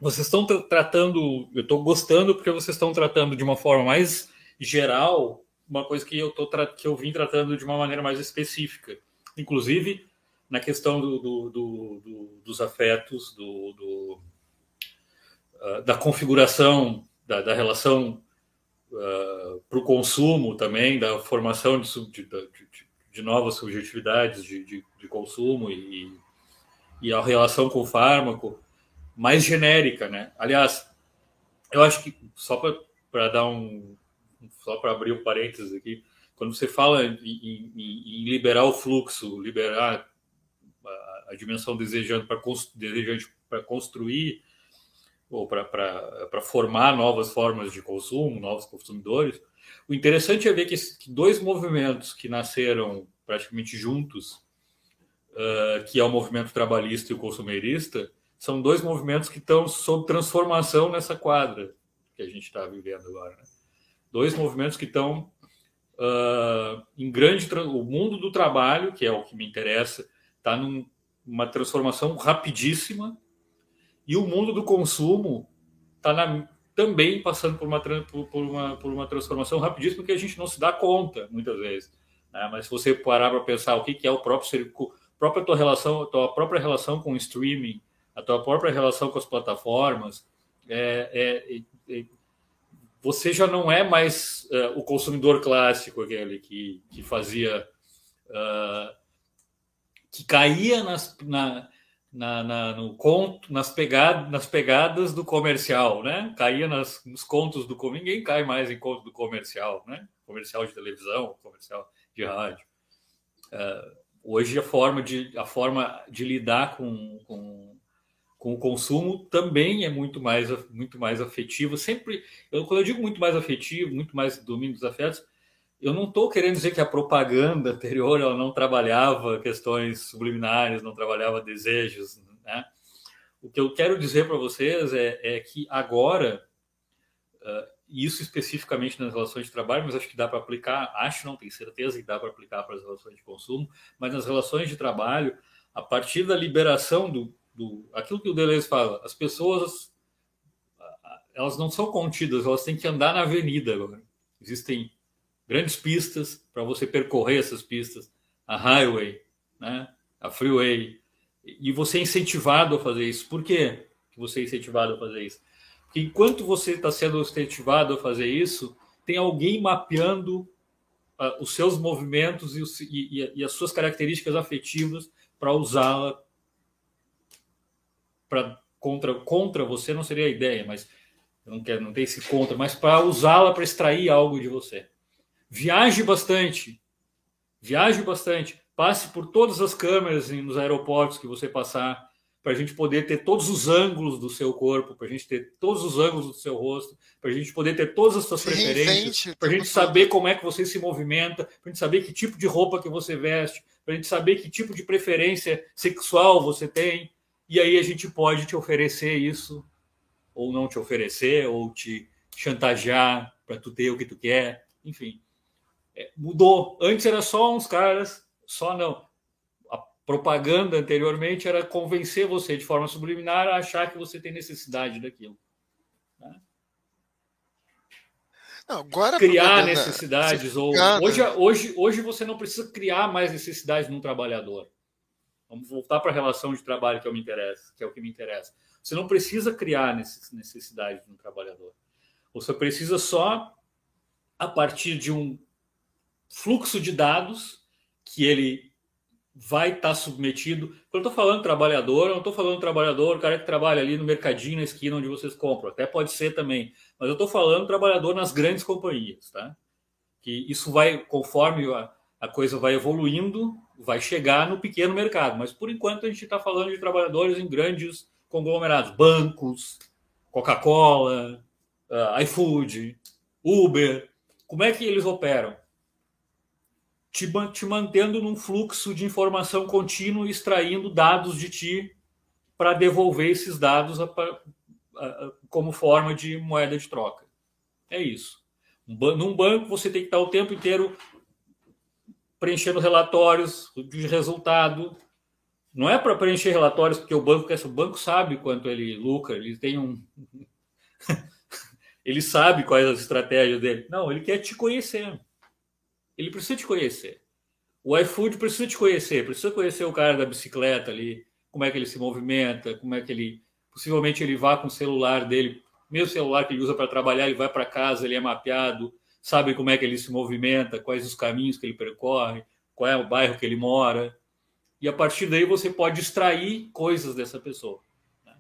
Vocês estão tratando. Eu estou gostando porque vocês estão tratando de uma forma mais geral uma coisa que eu, tô que eu vim tratando de uma maneira mais específica. Inclusive, na questão do, do, do, dos afetos, uh, da configuração da, da relação uh, para o consumo também, da formação de, de, de, de novas subjetividades de, consumo e, e a relação com o fármaco mais genérica, né? Aliás, eu acho que só para dar um só para abrir um parênteses aqui, quando você fala em, em, em liberar o fluxo, liberar a dimensão desejante para desejante para construir ou para formar novas formas de consumo, novos consumidores. O interessante é ver que, que dois movimentos que nasceram praticamente juntos, uh, que é o movimento trabalhista e o consumerista, são dois movimentos que estão sob transformação nessa quadra que a gente está vivendo agora. Né? Dois movimentos que estão uh, em grande. O mundo do trabalho, que é o que me interessa, está num, uma transformação rapidíssima e o mundo do consumo está também passando por uma, por, uma, por uma transformação rapidíssima que a gente não se dá conta muitas vezes. Né? Mas se você parar para pensar o que, que é o próprio própria tua relação, a tua própria relação com o streaming, a tua própria relação com as plataformas, é, é, é, você já não é mais uh, o consumidor clássico, aquele que, que fazia uh, que caía nas, na, na, na, no conto, nas, pegad, nas pegadas do comercial, né? Caía nas, nos contos do ninguém cai mais em conto do comercial, né? Comercial de televisão, comercial de rádio. Uh, hoje a forma de a forma de lidar com, com, com o consumo também é muito mais muito mais afetivo. Sempre, eu, quando eu digo muito mais afetivo, muito mais domínio dos afetos, eu não estou querendo dizer que a propaganda anterior ela não trabalhava questões subliminares, não trabalhava desejos. Né? O que eu quero dizer para vocês é, é, que agora, uh, isso especificamente nas relações de trabalho, mas acho que dá para aplicar, acho, não tenho certeza que dá para aplicar para as relações de consumo, mas nas relações de trabalho, a partir da liberação do, do aquilo que o Deleuze fala, as pessoas elas não são contidas, elas têm que andar na avenida agora. Existem grandes pistas para você percorrer essas pistas, a highway, né, a freeway, e você é incentivado a fazer isso. Por quê que você é incentivado a fazer isso? Porque enquanto você está sendo incentivado a fazer isso, tem alguém mapeando uh, os seus movimentos e, os, e, e, as suas características afetivas para usá-la para contra contra você não seria a ideia, mas não quero não tem esse contra, mas para usá-la para extrair algo de você. Viaje bastante, viaje bastante, passe por todas as câmeras nos aeroportos que você passar para a gente poder ter todos os ângulos do seu corpo, para a gente ter todos os ângulos do seu rosto, para a gente poder ter todas as suas preferências, para a gente saber como é que você se movimenta, para a gente saber que tipo de roupa que você veste, para a gente saber que tipo de preferência sexual você tem, e aí a gente pode te oferecer isso, ou não te oferecer, ou te chantagear para tu ter o que tu quer, enfim. É, mudou. Antes era só uns caras, só não propaganda anteriormente era convencer você de forma subliminar a achar que você tem necessidade daquilo. Né? Não, agora criar necessidades ou hoje, hoje, hoje você não precisa criar mais necessidades num trabalhador. Vamos voltar para a relação de trabalho que, eu me interessa, que é o que me interessa. Você não precisa criar necessidades no trabalhador. Você precisa só, a partir de um fluxo de dados que ele vai estar tá submetido. Quando eu estou falando trabalhador, eu não estou falando trabalhador, o cara que trabalha ali no mercadinho na esquina onde vocês compram. Até pode ser também. Mas eu estou falando trabalhador nas grandes companhias, tá? Que isso vai, conforme a, a coisa vai evoluindo, vai chegar no pequeno mercado. Mas por enquanto a gente está falando de trabalhadores em grandes conglomerados, bancos, Coca-Cola, uh, iFood, Uber. Como é que eles operam? Te, te mantendo num fluxo de informação contínuo, extraindo dados de ti para devolver esses dados a, a, a, como forma de moeda de troca. É isso. Um, num banco, você tem que estar o tempo inteiro preenchendo relatórios de resultado. Não é para preencher relatórios porque o banco o banco sabe quanto ele lucra, ele tem um *laughs* ele sabe quais as estratégias dele. Não, ele quer te conhecer. Ele precisa te conhecer. O iFood precisa te conhecer, precisa conhecer o cara da bicicleta ali, como é que ele se movimenta, como é que ele. Possivelmente ele vá com o celular dele, mesmo celular que ele usa para trabalhar, ele vai para casa, ele é mapeado, sabe como é que ele se movimenta, quais os caminhos que ele percorre, qual é o bairro que ele mora. E a partir daí você pode extrair coisas dessa pessoa. Né?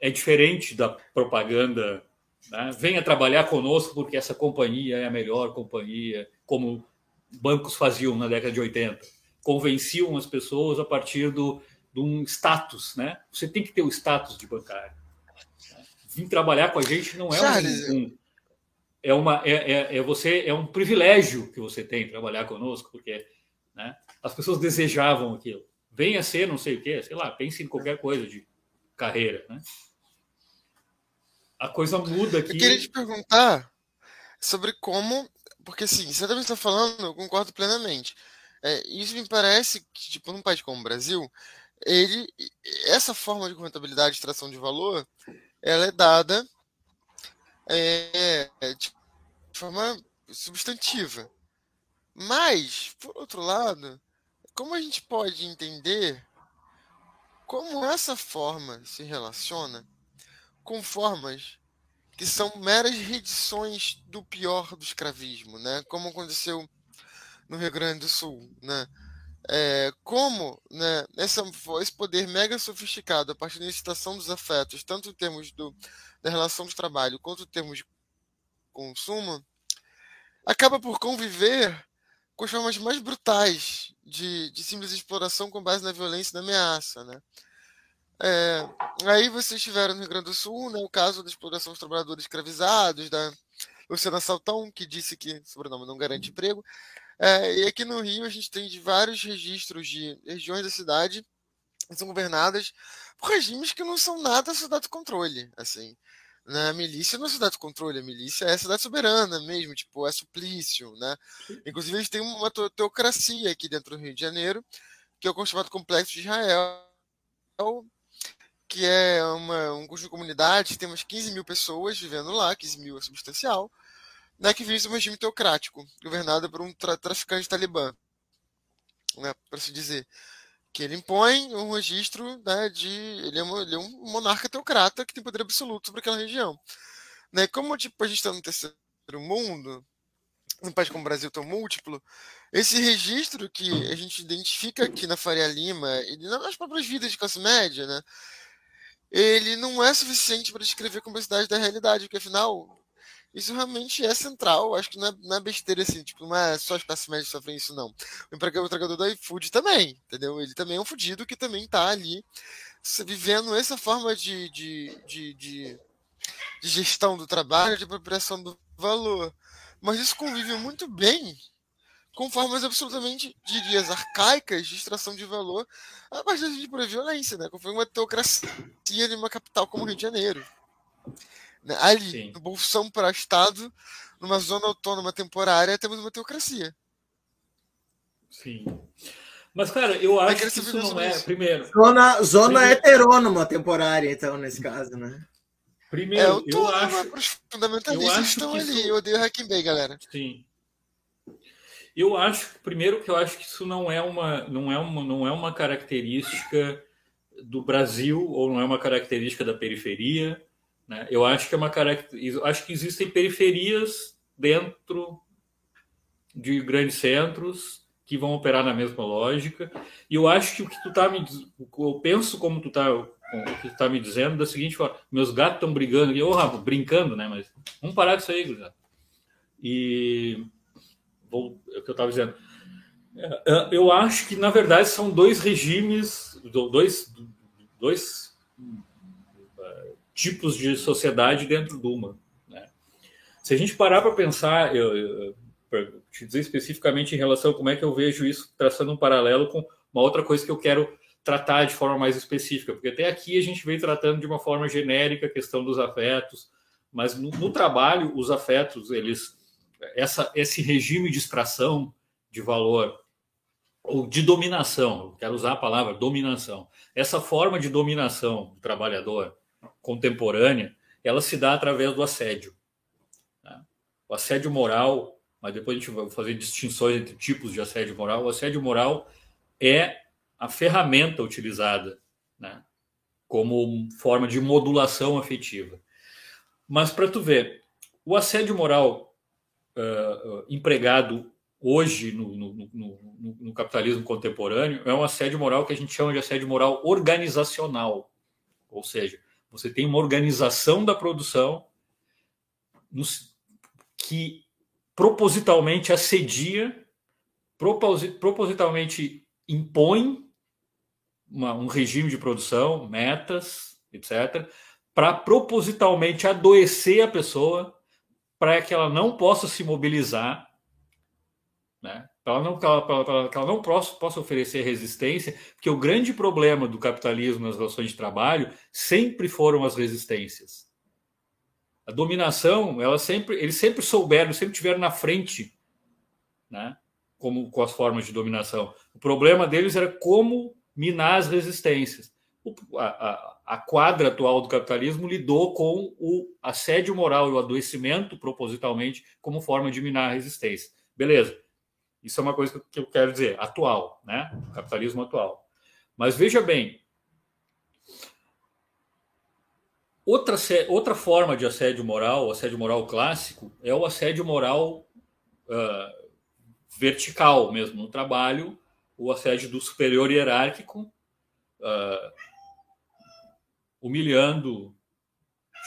É diferente da propaganda né? Venha trabalhar conosco porque essa companhia é a melhor companhia, como bancos faziam na década de 80. Convenciam as pessoas a partir do, de um status. Né? Você tem que ter o status de bancário. Vir trabalhar com a gente não é um, um é uma é, é, é, você é um privilégio que você tem trabalhar conosco porque né, as pessoas desejavam aquilo venha ser não sei o que sei lá pense em qualquer coisa de carreira né? a coisa muda aqui. Eu queria te perguntar sobre como. Porque, assim, você também está falando, eu concordo plenamente. É, isso me parece que, tipo, num país como o Brasil, ele, essa forma de contabilidade de extração de valor, ela é dada é, de forma substantiva. Mas, por outro lado, como a gente pode entender como essa forma se relaciona com formas que são meras redições do pior do escravismo, né? Como aconteceu no Rio Grande do Sul, né? É, como né, essa, esse poder mega sofisticado a partir da incitação dos afetos, tanto em termos do, da relação de trabalho quanto em termos de consumo, acaba por conviver com as formas mais brutais de, de simples exploração com base na violência e na ameaça. Né? É, aí vocês tiveram no Rio Grande do Sul né, o caso da exploração dos trabalhadores escravizados, da Luciana Saltão, que disse que sobrenome não garante emprego. É, e aqui no Rio a gente tem de vários registros de regiões da cidade que são governadas por regimes que não são nada cidade de controle. Assim, né? A milícia não é cidade de controle, a milícia é cidade soberana mesmo, tipo, é suplício. Né? Inclusive, a gente tem uma teocracia aqui dentro do Rio de Janeiro, que é o chamado Complexo de Israel, que é uma, um curso de comunidade, temos 15 mil pessoas vivendo lá, 15 mil é substancial, né, que vive um regime teocrático, governado por um tra traficante talibã, né, para se dizer. Que ele impõe um registro né, de. Ele é, um, ele é um monarca teocrata que tem poder absoluto sobre aquela região. Né, como tipo, a gente está no terceiro mundo, num país como o Brasil tão múltiplo, esse registro que a gente identifica aqui na Faria Lima e nas próprias vidas de classe média, né? Ele não é suficiente para descrever a complexidade da realidade, porque afinal isso realmente é central. Acho que não é, não é besteira assim, tipo, não é só as classes médias sofrem isso, não. O empregador do iFood também, entendeu? Ele também é um fudido que também está ali vivendo essa forma de, de, de, de, de gestão do trabalho, de apropriação do valor. Mas isso convive muito bem com formas absolutamente, diria, arcaicas de extração de valor a partir de por violência, né? Conforme uma teocracia de uma capital como o Rio de Janeiro. Né? Ali, Sim. no Bolsão para Estado, numa zona autônoma temporária, temos uma teocracia. Sim. Mas, cara, eu acho que isso não é. Primeiro. Zona, zona primeiro... heterônoma temporária, então, nesse caso, né? Primeiro, é, eu, eu acho. Os fundamentalistas estão ali. Isso... Eu odeio Hacking Bay, galera. Sim. Eu acho, primeiro, que eu acho que isso não é uma, não é uma, não é uma característica do Brasil ou não é uma característica da periferia. Né? Eu acho que é uma característica. Acho que existem periferias dentro de grandes centros que vão operar na mesma lógica. E eu acho que o que tu tá me eu penso como tu tá tá me dizendo da seguinte forma, meus gatos estão brigando, e eu oh, brincando, né, mas vamos parar com isso aí, Guilherme. E vou, é o que eu estava dizendo. É, é, eu acho que na verdade são dois regimes, dois, dois tipos de sociedade dentro de uma. Né? Se a gente parar para pensar, eu, eu, te dizer especificamente em relação a como é que eu vejo isso, traçando um paralelo com uma outra coisa que eu quero tratar de forma mais específica, porque até aqui a gente vem tratando de uma forma genérica a questão dos afetos, mas no, no trabalho os afetos, eles essa, esse regime de extração de valor ou de dominação, quero usar a palavra dominação, essa forma de dominação do trabalhador contemporânea, ela se dá através do assédio. Né? O assédio moral mas depois a gente vai fazer distinções entre tipos de assédio moral. O assédio moral é a ferramenta utilizada né, como forma de modulação afetiva. Mas para tu ver, o assédio moral uh, empregado hoje no, no, no, no, capitalismo contemporâneo é um assédio moral que a gente chama de assédio moral organizacional. Ou seja, você tem uma organização da produção que propositalmente assedia, propositalmente impõe uma, um regime de produção, metas, etc., para propositalmente adoecer a pessoa, para que ela não possa se mobilizar, né? para ela não, ela, ela não possa, possa oferecer resistência, porque o grande problema do capitalismo nas relações de trabalho sempre foram as resistências. A dominação, ela sempre, eles sempre souberam, sempre tiveram na frente, né? Como com as formas de dominação. O problema deles era como minar as resistências. O, a, a, quadra atual do capitalismo lidou com o assédio moral e o adoecimento propositalmente como forma de minar a resistência. Beleza. Isso é uma coisa que eu quero dizer, atual, né? Capitalismo atual. Mas veja bem, Outra, outra forma de assédio moral, assédio moral clássico, é o assédio moral uh, vertical mesmo no trabalho, o assédio do superior hierárquico, uh, humilhando,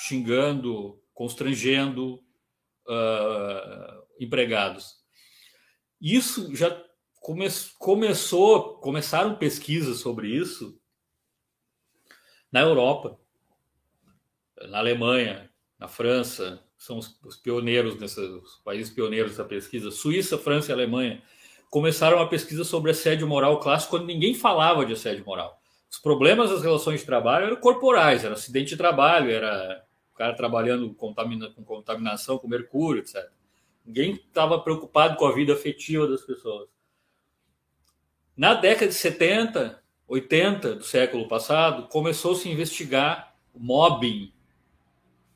xingando, constrangendo uh, empregados. Isso já come começou, começaram pesquisas sobre isso na Europa na Alemanha, na França, são os, os pioneiros nesses países pioneiros dessa pesquisa, Suíça, França e Alemanha, começaram a pesquisa sobre assédio moral clássico quando ninguém falava de assédio moral. Os problemas das relações de trabalho eram corporais, era acidente de trabalho, era o cara trabalhando contamina, com contaminação com mercúrio, etc. Ninguém estava preocupado com a vida afetiva das pessoas. Na década de 70, 80 do século passado, começou -se a investigar mobbing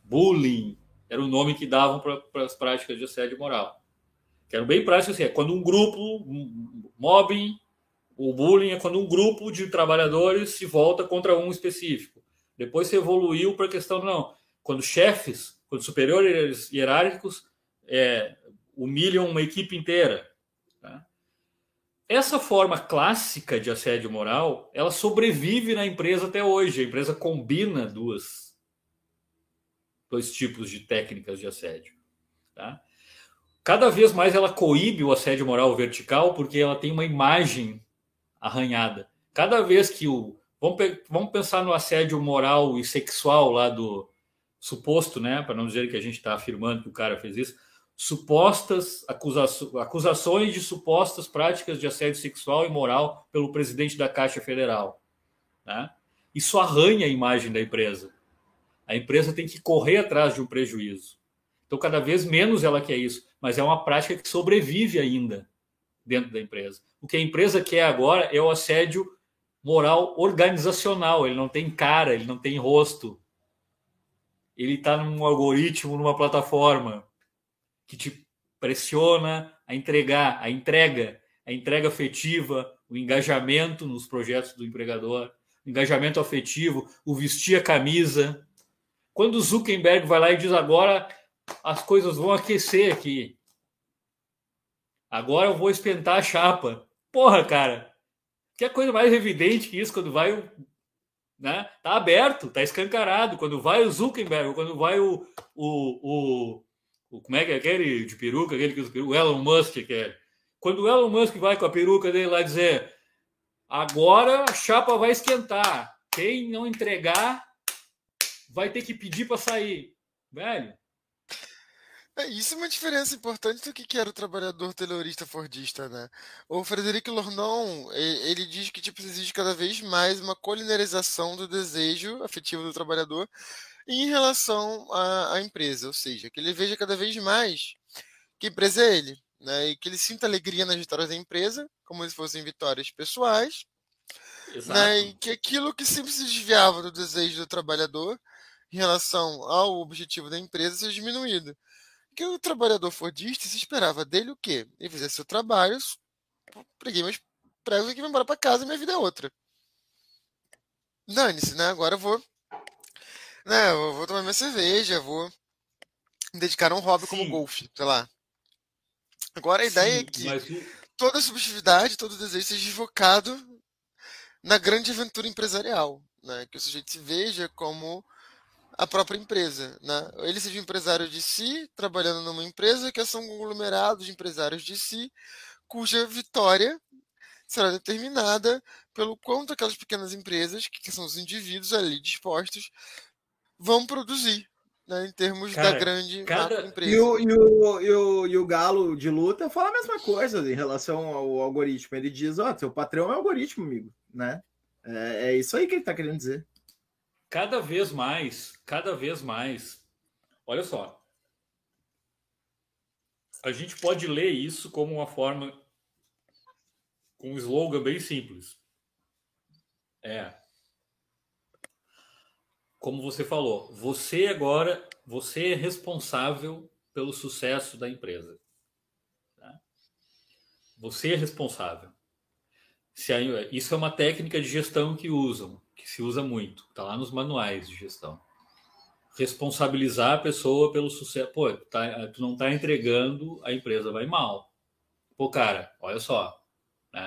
bullying, era o nome que davam para as práticas de assédio moral. Que eram bem práticas assim, é quando um grupo, mobbing, o bullying é quando um grupo de trabalhadores se volta contra um específico. Depois se evoluiu para a questão, não, quando chefes, quando superiores hierárquicos é, humilham uma equipe inteira. Tá? Essa forma clássica de assédio moral, ela sobrevive na empresa até hoje. A empresa combina duas, dois tipos de técnicas de assédio. Tá? Cada vez mais ela coíbe o assédio moral vertical porque ela tem uma imagem arranhada. Cada vez que o. Vamos, vamos pensar no assédio moral e sexual lá do suposto, né? Para não dizer que a gente está afirmando que o cara fez isso. Supostas acusações de supostas práticas de assédio sexual e moral pelo presidente da Caixa Federal. Né? Isso arranha a imagem da empresa. A empresa tem que correr atrás de um prejuízo. Então, cada vez menos ela quer isso, mas é uma prática que sobrevive ainda dentro da empresa. O que a empresa quer agora é o assédio moral organizacional. Ele não tem cara, ele não tem rosto. Ele está num algoritmo, numa plataforma que te pressiona a entregar, a entrega, a entrega afetiva, o engajamento nos projetos do empregador, o engajamento afetivo, o vestir a camisa. Quando o Zuckerberg vai lá e diz agora as coisas vão aquecer aqui. Agora eu vou espentar a chapa. Porra, cara. Que coisa mais evidente que isso quando vai o. Né? Tá aberto, tá escancarado. Quando vai o Zuckerberg, quando vai o. o, o, o como é que é aquele de peruca, aquele que usa peruca, o Elon Musk, é. Quando o Elon Musk vai com a peruca dele lá dizer agora a chapa vai esquentar. Quem não entregar vai ter que pedir para sair. Velho, é, isso é uma diferença importante do que era o trabalhador terrorista fordista, né? O Frederic Lornon, ele diz que tipo, existe cada vez mais uma culinarização do desejo afetivo do trabalhador em relação à, à empresa, ou seja, que ele veja cada vez mais que empresa é ele, né? E que ele sinta alegria nas vitórias da empresa, como se fossem vitórias pessoais, né? E que aquilo que sempre se desviava do desejo do trabalhador em relação ao objetivo da empresa seja diminuído que o trabalhador fordista se esperava dele o quê? Ele fizesse seu trabalho, preguei meus pregos e vou embora para casa e minha vida é outra. Dane-se, né? Agora eu vou. Né, eu vou tomar minha cerveja, vou me dedicar a um hobby Sim. como golfe, sei lá. Agora a Sim, ideia é que toda a subjetividade, todo o desejo seja invocado na grande aventura empresarial. Né? Que o sujeito se veja como a própria empresa. Né? Ele seja um empresário de si, trabalhando numa empresa que é um conglomerado de empresários de si, cuja vitória será determinada pelo quanto aquelas pequenas empresas, que são os indivíduos ali dispostos, vão produzir. Né, em termos Cara, da grande cada... empresa. E o, e, o, e, o, e o Galo de luta fala a mesma coisa em relação ao algoritmo. Ele diz: Ó, oh, seu patrão é algoritmo, amigo. Né? É, é isso aí que ele está querendo dizer cada vez mais, cada vez mais. Olha só. A gente pode ler isso como uma forma com um slogan bem simples. É. Como você falou, você agora, você é responsável pelo sucesso da empresa. Tá? Você é responsável. Se a, isso é uma técnica de gestão que usam que se usa muito, está lá nos manuais de gestão. Responsabilizar a pessoa pelo sucesso. Pô, tá, tu não está entregando, a empresa vai mal. Pô, cara, olha só,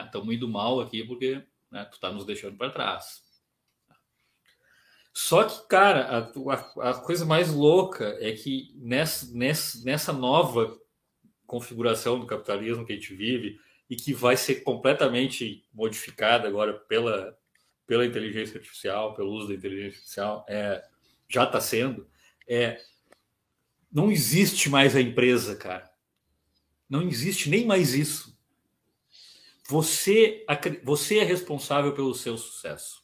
estamos né, indo mal aqui porque né, tu está nos deixando para trás. Só que, cara, a, a, a, coisa mais louca é que nessa, nessa, nessa nova configuração do capitalismo que a gente vive e que vai ser completamente modificada agora pela, pela inteligência artificial, pelo uso da inteligência artificial, é, já está sendo, é, não existe mais a empresa, cara. Não existe nem mais isso. Você, você é responsável pelo seu sucesso.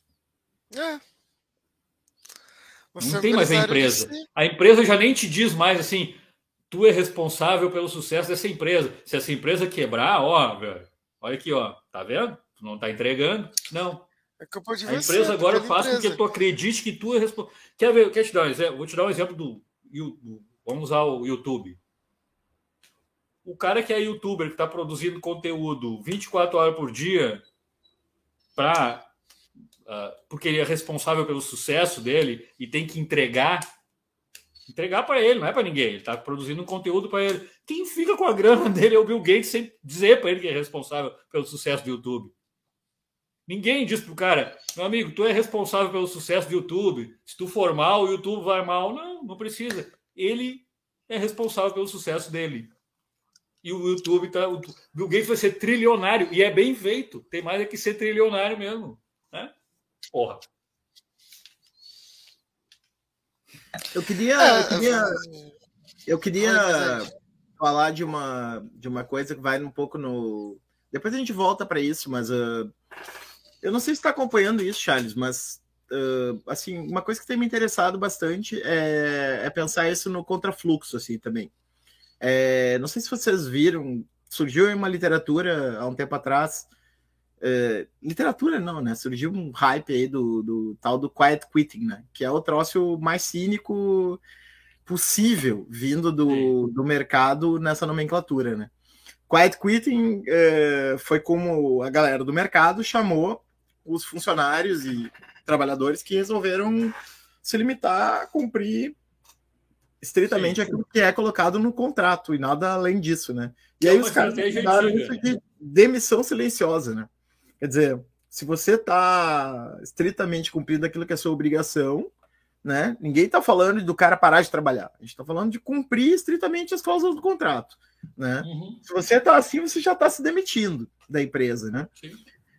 É. Você não é tem mais a empresa. A empresa já nem te diz mais assim, tu é responsável pelo sucesso dessa empresa. Se essa empresa quebrar, ó, velho, olha aqui, ó, tá vendo? Tu não tá entregando? Não. É de a empresa agora faz com que tu acredite que tu é responsável. Quer ver? Quer te dar um exemplo? Vou te dar um exemplo do, do vamos usar o YouTube. O cara que é youtuber, que está produzindo conteúdo 24 horas por dia, pra, uh, porque ele é responsável pelo sucesso dele e tem que entregar entregar para ele, não é para ninguém. Ele está produzindo um conteúdo para ele. Quem fica com a grana *laughs* dele é o Bill Gates sem dizer para ele que é responsável pelo sucesso do YouTube. Ninguém diz pro cara, meu amigo, tu é responsável pelo sucesso do YouTube. Se tu for mal, o YouTube vai mal. Não, não precisa. Ele é responsável pelo sucesso dele. E o YouTube tá. O Bill Gates vai ser trilionário. E é bem feito. Tem mais é que ser trilionário mesmo. Né? Porra. Eu queria. É, eu queria, eu queria falar de uma, de uma coisa que vai um pouco no. Depois a gente volta para isso, mas uh, eu não sei se está acompanhando isso, Charles, mas uh, assim, uma coisa que tem me interessado bastante é, é pensar isso no contrafluxo, assim, também. É, não sei se vocês viram, surgiu uma literatura há um tempo atrás. É, literatura não, né? Surgiu um hype aí do, do tal do quiet quitting, né? Que é o troço mais cínico possível vindo do, do mercado nessa nomenclatura, né? Quiet quitting é, foi como a galera do mercado chamou os funcionários e trabalhadores que resolveram se limitar a cumprir estritamente Sim. aquilo que é colocado no contrato e nada além disso, né? E é aí os caras mudaram isso de demissão silenciosa, né? Quer dizer, se você está estritamente cumprindo aquilo que é sua obrigação, né? Ninguém está falando do cara parar de trabalhar. A gente está falando de cumprir estritamente as cláusulas do contrato, né? Uhum. Se você está assim, você já está se demitindo da empresa, né? Sim.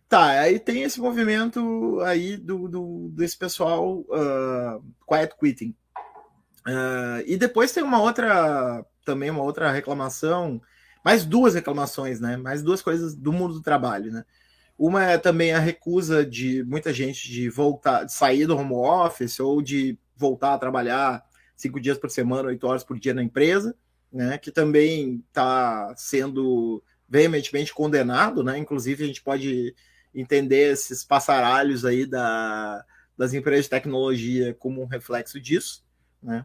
Tá, aí tem esse movimento aí do, do desse pessoal uh, quiet quitting. Uh, e depois tem uma outra, também uma outra reclamação, mais duas reclamações, né? Mais duas coisas do mundo do trabalho, né? Uma é também a recusa de muita gente de voltar, de sair do home office ou de voltar a trabalhar cinco dias por semana, oito horas por dia na empresa, né? Que também está sendo veementemente condenado, né? Inclusive a gente pode entender esses passaralhos aí da, das empresas de tecnologia como um reflexo disso, né?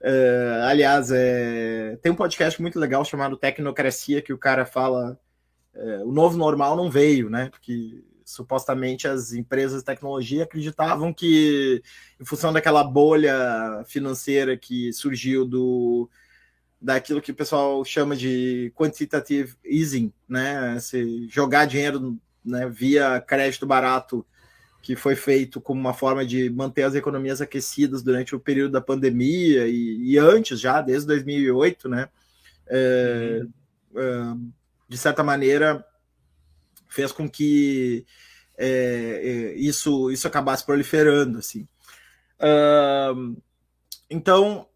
Uh, aliás, é, tem um podcast muito legal chamado Tecnocracia que o cara fala uh, o novo normal não veio, né? Porque supostamente as empresas de tecnologia acreditavam que, em função daquela bolha financeira que surgiu do daquilo que o pessoal chama de quantitative easing, né? Se jogar dinheiro né, via crédito barato, que foi feito como uma forma de manter as economias aquecidas durante o período da pandemia e, e antes já, desde 2008, né, é, uhum. é, de certa maneira fez com que é, é isso, isso acabasse proliferando, assim. Uh, então,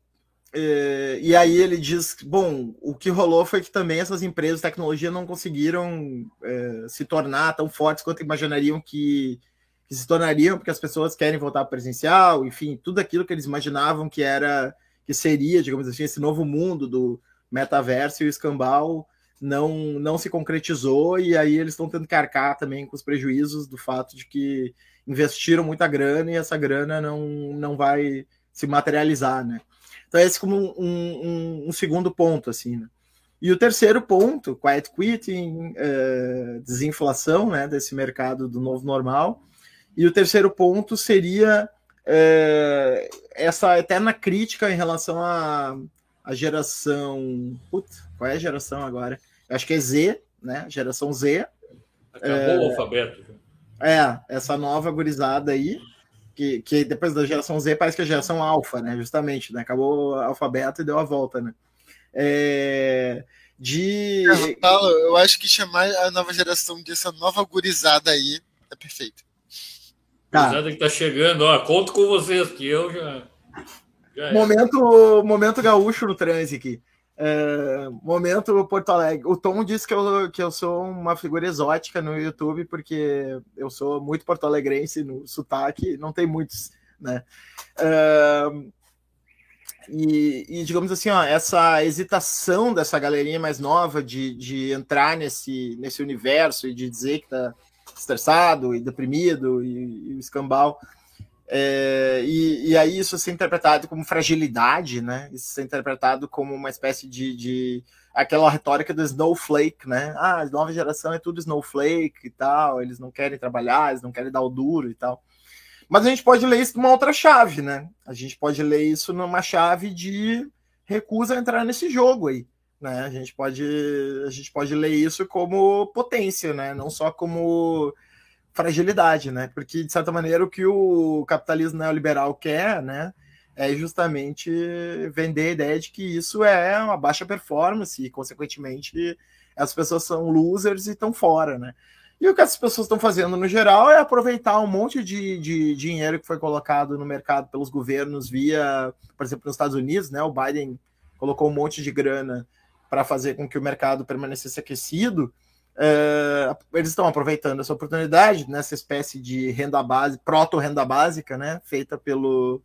e aí ele diz, bom, o que rolou foi que também essas empresas de tecnologia não conseguiram é, se tornar tão fortes quanto imaginariam que, que, se tornariam, porque as pessoas querem voltar presencial, enfim, tudo aquilo que eles imaginavam que era, que seria, digamos assim, esse novo mundo do metaverso e o escambau não, não se concretizou, e aí eles estão tendo que arcar também com os prejuízos do fato de que investiram muita grana e essa grana não, não vai se materializar, né? Então, esse como um, um, um segundo ponto, assim, né? E o terceiro ponto, quiet quitting, é, desinflação né, desse mercado do novo normal. E o terceiro ponto seria é, essa eterna crítica em relação à, à geração. Putz, qual é a geração agora? Eu acho que é Z, né? Geração Z. Acabou é, o alfabeto. É, essa nova gurizada aí que, que depois da geração Z parece que é a geração alfa, né? Justamente, né? Acabou o alfabeto e deu a volta, né? É, de. Paulo, eu acho que chamar a nova geração dessa nova gurizada aí é perfeito. Tá. Gurizada que tá chegando, ó, conto com vocês, que eu já. já momento, momento gaúcho no trânsito aqui. É, momento Porto Alegre. O Tom disse que eu, que eu sou uma figura exótica no YouTube, porque eu sou muito porto-alegrense no sotaque, não tem muitos, né? É, e, e, digamos assim, ó, essa hesitação dessa galerinha mais nova de, de entrar nesse, nesse universo e de dizer que tá estressado e deprimido e, e escambau é, e, e, aí isso ser interpretado como fragilidade, né? Isso ser interpretado como uma espécie de, de aquela retórica do snowflake, né? Ah, a nova geração é tudo snowflake e tal, eles não querem trabalhar, eles não querem dar o duro e tal. Mas a gente pode ler isso numa outra chave, né? A gente pode ler isso numa chave de recusa a entrar nesse jogo aí. Né? A, gente pode, a gente pode ler isso como potência, né? não só como fragilidade, né? Porque, de certa maneira, o que o capitalismo neoliberal quer, né? É justamente vender a ideia de que isso é uma baixa performance e, consequentemente, as pessoas são losers e estão fora, né? E o que essas pessoas estão fazendo no geral é aproveitar um monte de, de, dinheiro que foi colocado no mercado pelos governos via, por exemplo, nos Estados Unidos, né? O Biden colocou um monte de grana para fazer com que o mercado permanecesse aquecido. É, eles estão aproveitando essa oportunidade nessa espécie de renda base, proto-renda básica, né? Feita pelo,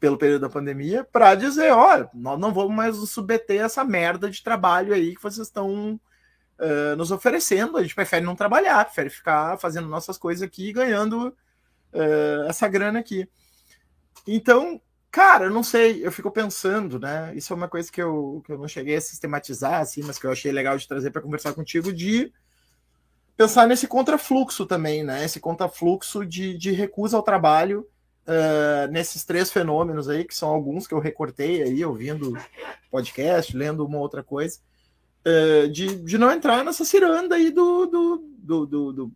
pelo período da pandemia, para dizer: olha, nós não vamos mais submeter essa merda de trabalho aí que vocês estão uh, nos oferecendo. A gente prefere não trabalhar, prefere ficar fazendo nossas coisas aqui e ganhando uh, essa grana aqui. Então, cara, eu não sei, eu fico pensando, né? Isso é uma coisa que eu, que eu não cheguei a sistematizar, assim, mas que eu achei legal de trazer para conversar contigo, de pensar nesse contrafluxo também, né? Esse contrafluxo de, de recusa ao trabalho uh, nesses três fenômenos aí, que são alguns que eu recortei aí, ouvindo podcast, lendo uma outra coisa, uh, de, de não entrar nessa ciranda aí do, do, do, do, do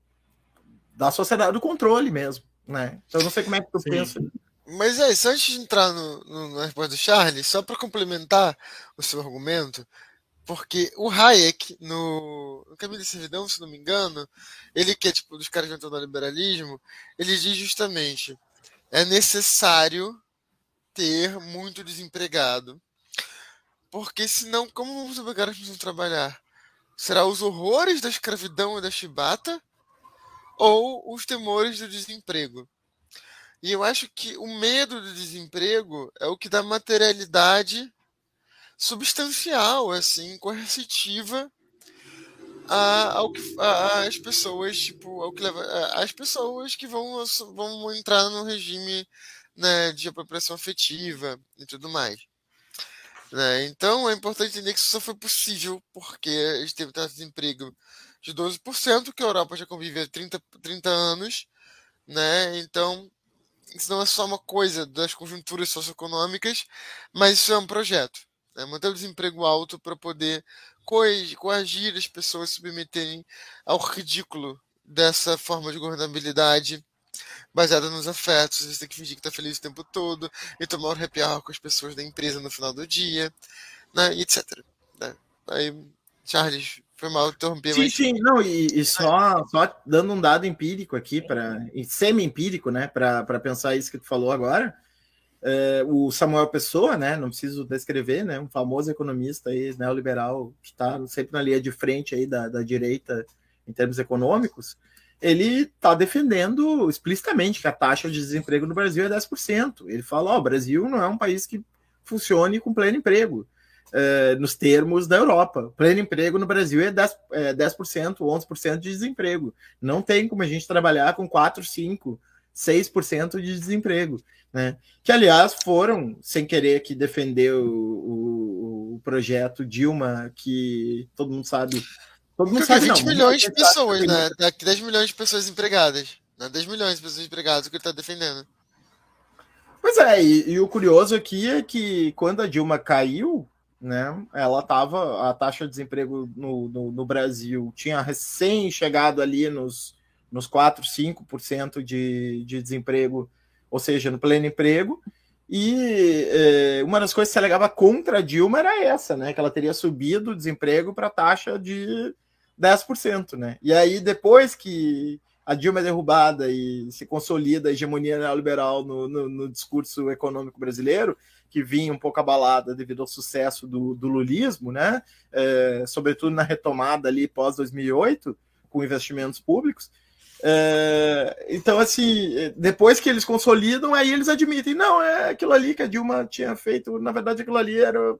da sociedade do controle mesmo, né? Então eu não sei como é que tu Sim. pensa. Mas é isso, antes de entrar no, no, na resposta do Charles, só para complementar o seu argumento, porque o Hayek, no, no Caminho da Servidão, se não me engano, ele que é tipo dos caras que no liberalismo, ele diz justamente é necessário ter muito desempregado. Porque senão, como vamos obrigar as pessoas a trabalhar? Será os horrores da escravidão e da chibata? Ou os temores do desemprego? E eu acho que o medo do desemprego é o que dá materialidade substancial, assim, coercitiva a, ao que, a, as pessoas, tipo, ao que leva, a, as pessoas que vão, vão entrar no regime né, de apropriação afetiva e tudo mais. Né? Então é importante entender que isso só foi possível porque a gente teve taxa de desemprego de 12%, que a Europa já convive há 30, 30 anos. Né? Então, isso não é só uma coisa das conjunturas socioeconômicas, mas isso é um projeto. Né? Manter o desemprego alto para poder coagir as pessoas submeterem ao ridículo dessa forma de governabilidade baseada nos afetos. Você tem que fingir que está feliz o tempo todo e tomar um happy hour com as pessoas da empresa no final do dia, né? etc. Né? Aí, Charles, foi mal interromper. Sim, mas... sim, não, e, e, só, só dando um dado empírico aqui, para semi-empírico, né, para pensar isso que tu falou agora. É, o Samuel Pessoa, né, não preciso descrever, né, um famoso economista aí, neoliberal, que está sempre na linha de frente aí da, da direita em termos econômicos, ele está defendendo explicitamente que a taxa de desemprego no Brasil é 10%. Ele fala: ó, oh, o Brasil não é um país que funcione com pleno emprego, é, nos termos da Europa. Pleno emprego no Brasil é 10%, é 10% 11% de desemprego. Não tem como a gente trabalhar com 4, 5, 6% de desemprego né? Que, aliás, foram, sem querer aqui defender o, o, o projeto Dilma, que todo mundo sabe. Todo mundo sabe, 20 não, milhões de pessoas, né? Daqui 10 milhões de pessoas empregadas. Né? 10 milhões de pessoas empregadas, o que ele está defendendo. Pois é, e, e, o curioso aqui é que quando a Dilma caiu, né, ela tava, a taxa de desemprego no, no, no Brasil tinha recém chegado ali nos, nos 4, 5% de, de desemprego ou seja, no pleno emprego. E é, uma das coisas que se alegava contra a Dilma era essa, né? Que ela teria subido o desemprego para a taxa de 10%, né? E aí, depois que a Dilma é derrubada e se consolida a hegemonia neoliberal no, no, no discurso econômico brasileiro, que vinha um pouco abalada devido ao sucesso do, do lulismo, né? É, sobretudo na retomada ali pós 2008, com investimentos públicos. É, então, assim, depois que eles consolidam, aí eles admitem, não, é aquilo ali que a Dilma tinha feito, na verdade, aquilo ali era,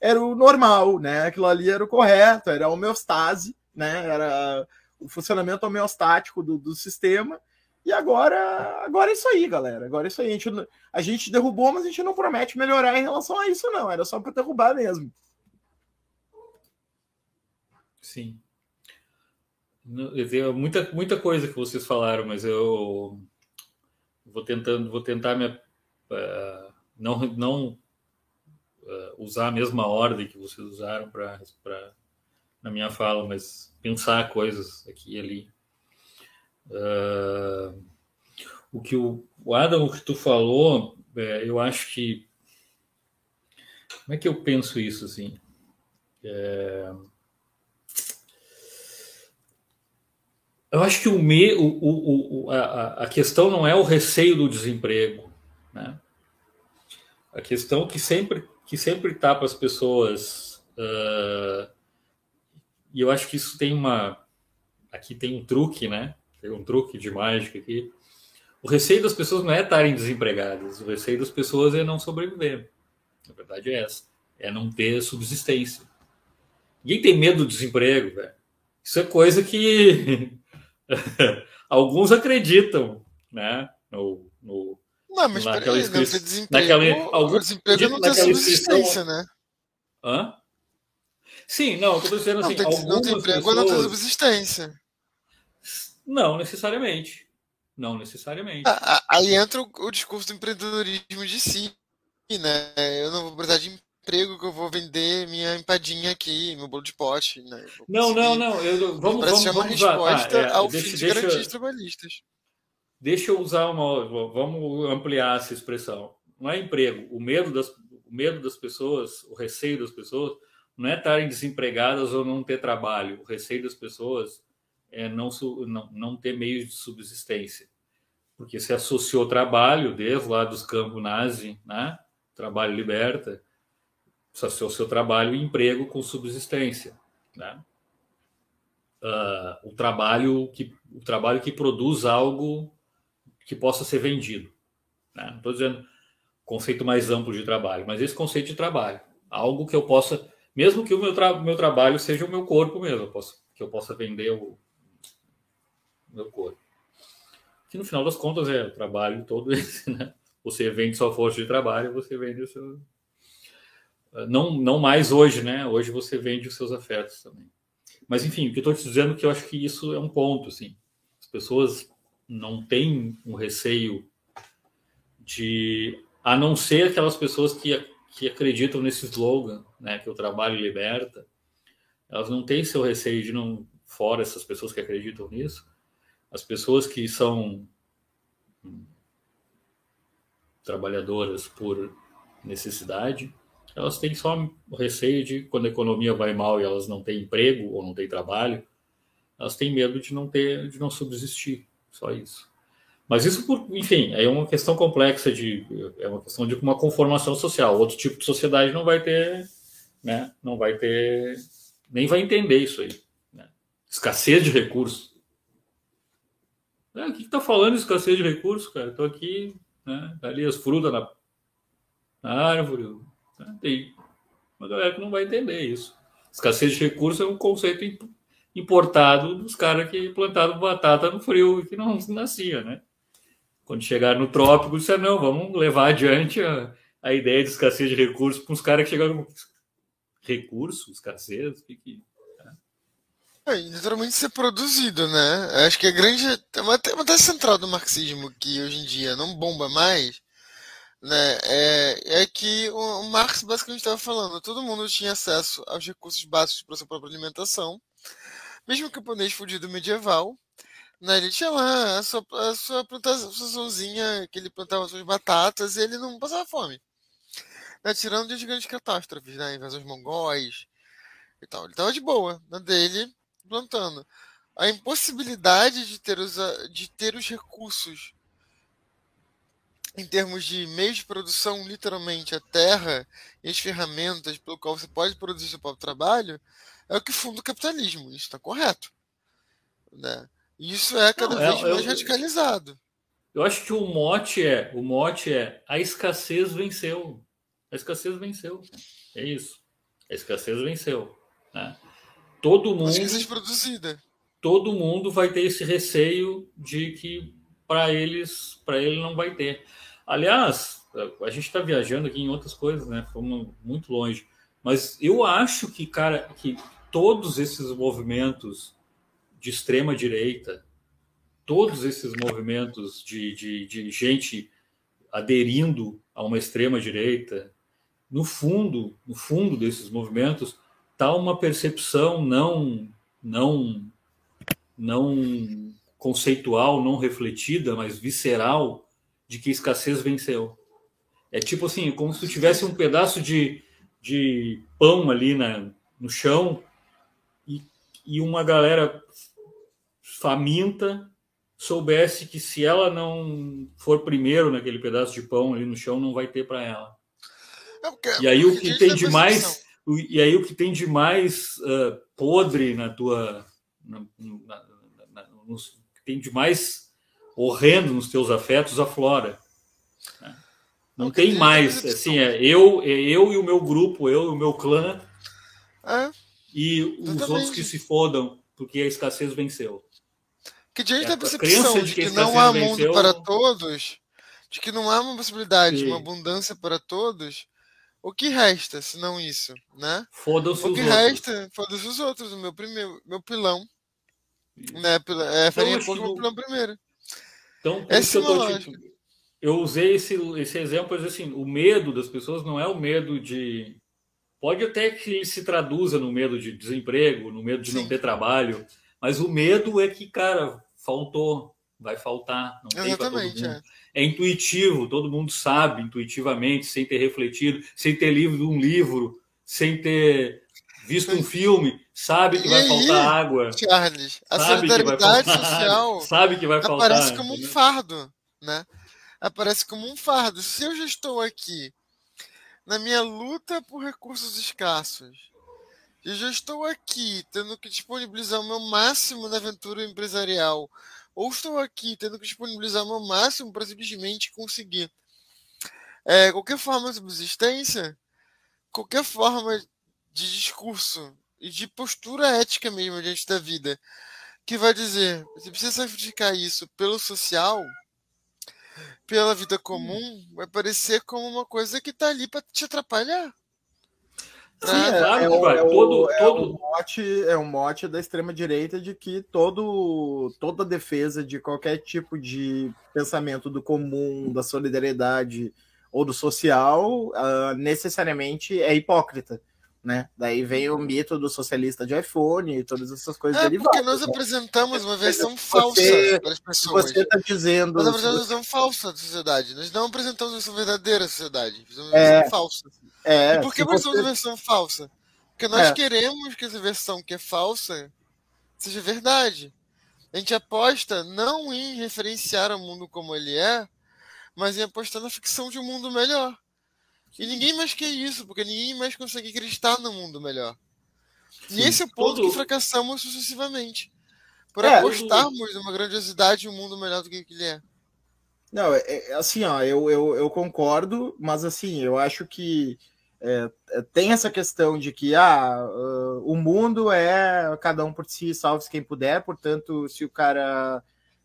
era o normal, né? Aquilo ali era o correto, era a homeostase, né? Era o funcionamento homeostático do, do sistema. E agora, agora é isso aí, galera. Agora é isso aí. A gente, a gente derrubou, mas a gente não promete melhorar em relação a isso, não. Era só para derrubar mesmo. Sim. Muita, muita coisa que vocês falaram, mas eu. vou tentando, vou tentar me, uh, não, não uh, usar a mesma ordem que vocês usaram para na minha fala, mas pensar coisas aqui e ali. Uh, o que o, o Adam, o que tu falou, é, eu acho que como é que eu penso isso assim? É, eu acho que o, me, o, o, o a, a, questão não é o receio do desemprego, né? A questão que sempre que sempre está para as pessoas uh, e eu acho que isso tem uma aqui tem um truque, né? Tem um truque de mágica aqui. O receio das pessoas não é estarem desempregadas, o receio das pessoas é não sobreviver. Na verdade é essa, é não ter subsistência. Ninguém tem medo do desemprego, velho. Isso é coisa que *laughs* alguns acreditam, né? No, no, não, mas naquela peraí, não ter desemprego, naquela, algum, desemprego não ter subsistência, né? Hã? Sim, não, estou dizendo assim. Não, tem, não tem emprego, pessoas... não tem subsistência. Não necessariamente. Não necessariamente. Aí entra o, o, discurso do empreendedorismo de si, né? Eu não vou precisar de emprego que eu vou vender minha empadinha aqui, meu bolo de pote, né? Não, não, não. Eu, vamos, vamos, vamos resposta ah, é, ao deixa, fim de deixa, garantias trabalhistas. Deixa eu usar uma. Vamos ampliar essa expressão. Não é emprego. O medo das, o medo das pessoas, o receio das pessoas, não é estarem desempregadas ou não ter trabalho. O receio das pessoas é não, não, não ter meios de subsistência. Porque se associou trabalho, desde lá dos campos nazi, né? trabalho liberta, associou seu trabalho e emprego com subsistência. Né? Uh, o trabalho que o trabalho que produz algo que possa ser vendido. Né? Não estou dizendo conceito mais amplo de trabalho, mas esse conceito de trabalho, algo que eu possa mesmo que o meu, tra meu trabalho seja o meu corpo mesmo, eu posso, que eu possa vender o meu corpo. Que no final das contas é o trabalho todo esse, né? Você vende sua força de trabalho, você vende o seu. Não, não mais hoje, né? Hoje você vende os seus afetos também. Mas enfim, o que eu estou te dizendo é que eu acho que isso é um ponto, assim. As pessoas não têm um receio de, a não ser aquelas pessoas que que acreditam nesse slogan, né, que o trabalho liberta, elas não têm seu receio de não fora essas pessoas que acreditam nisso, as pessoas que são trabalhadoras por necessidade, elas têm só receio de quando a economia vai mal e elas não têm emprego ou não têm trabalho, elas têm medo de não ter, de não subsistir, só isso. Mas isso, por, enfim, é uma questão complexa de é uma questão de uma conformação social. Outro tipo de sociedade não vai ter, né? Não vai ter, nem vai entender isso aí. Né? Escassez de recursos. É, o que está falando de escassez de recursos, cara? Estou aqui, né? Ali as frutas na, na árvore. Né? Tem uma galera que não vai entender isso. Escassez de recursos é um conceito importado dos caras que plantaram batata no frio que não *laughs* nascia, né? quando chegar no trópico, disse, não, vamos levar adiante a, a ideia de escassez de recursos para os caras que chegaram recursos, escassez, que que... É, literalmente ser produzido, né? Acho que a grande. Uma, uma tese central do marxismo que hoje em dia não bomba mais, né? É, é que o, o Marx basicamente estava falando: todo mundo tinha acesso aos recursos básicos para sua própria alimentação, mesmo o camponês fudido medieval, né? Ele tinha lá a sua, a sua plantaçãozinha, que ele plantava suas batatas e ele não passava fome. Né? Tirando de grandes catástrofes, né? Invasões mongóis e tal. Ele estava de boa, na dele, plantando. A impossibilidade de ter os, de ter os recursos em termos de meios de produção, literalmente a terra e as ferramentas pelo qual você pode produzir seu próprio trabalho, é o que funda o capitalismo. Isso está correto. Né? Isso é cada Não, vez é, mais eu, radicalizado. Eu acho que o mote é, o mote é a escassez venceu. A escassez venceu. É isso. A escassez venceu. Né? Todo mundo. Produzida. Todo mundo vai ter esse receio de que para eles, para ele não vai ter. Aliás, a gente está viajando aqui em outras coisas, né? Fomos muito longe. Mas eu acho que, cara, que todos esses movimentos de extrema direita, todos esses movimentos de, de, de gente aderindo a uma extrema direita, no fundo, no fundo desses movimentos está uma percepção não não não conceitual, não refletida, mas visceral de que escassez venceu. É tipo assim, como se tu tivesse um pedaço de, de pão ali na, no chão e, e uma galera faminta soubesse que se ela não for primeiro naquele pedaço de pão ali no chão, não vai ter para ela. É e aí o que tem de mais e aí o que tem de mais uh, podre na tua na, na, na, nos, tem de mais horrendo nos teus afetos aflora. Né? Não tem mais, assim, é eu, é eu e o meu grupo, eu e o meu clã, é, e os outros que se fodam, porque a escassez venceu. Que diante da percepção de que, que não há mundo venceu, para todos, de que não há uma possibilidade, Sim. uma abundância para todos, o que resta, se não isso, né? Foda-se O que resta, foda-se os outros, o meu primeiro, meu pilão, isso. né? É, farinha então, pouco, pilão primeiro. Então, Essa é eu tô, tipo, eu usei esse, esse exemplo, mas assim, o medo das pessoas não é o medo de. Pode até que se traduza no medo de desemprego, no medo de Sim. não ter trabalho, mas o medo é que, cara, faltou, vai faltar, não tem para todo mundo. É. é. intuitivo, todo mundo sabe intuitivamente, sem ter refletido, sem ter lido um livro, sem ter visto um filme, sabe que vai aí, faltar água. Charles, a solidariedade social *laughs* sabe que vai faltar. Parece como um fardo, né? aparece como um fardo. Se eu já estou aqui na minha luta por recursos escassos, eu já estou aqui tendo que disponibilizar o meu máximo na aventura empresarial, ou estou aqui tendo que disponibilizar o meu máximo para simplesmente conseguir é, qualquer forma de subsistência, qualquer forma de discurso e de postura ética mesmo diante da vida, que vai dizer, você precisa sacrificar isso pelo social, pela vida comum, vai parecer como uma coisa que tá ali para te atrapalhar. Sim, é, claro, é, o, é, todo, é, todo... Um mote, é um mote da extrema-direita de que todo, toda defesa de qualquer tipo de pensamento do comum, da solidariedade ou do social, uh, necessariamente é hipócrita né? Daí vem o mito do socialista de iPhone e todas essas coisas é, derivadas. Porque nós né? apresentamos uma versão você, falsa para as pessoas. Você está dizendo. Nós apresentamos uma versão falsa da sociedade. Nós não apresentamos uma versão verdadeira da sociedade. Uma é, versão falsa. É, e por que apresentamos você... uma versão falsa? Porque nós é. queremos que essa versão que é falsa seja verdade. A gente aposta não em referenciar o mundo como ele é, mas em apostar na ficção de um mundo melhor. E ninguém mais quer isso, porque ninguém mais consegue acreditar no mundo melhor. Sim, e esse é o ponto todo... que fracassamos sucessivamente. Por é, apostarmos todo... numa grandiosidade e um mundo melhor do que ele é. Não, é, é, assim, ó, eu, eu, eu concordo, mas assim, eu acho que é, é tem essa questão de que ah, uh, o mundo é cada um por si, salve-se quem puder, portanto, se o cara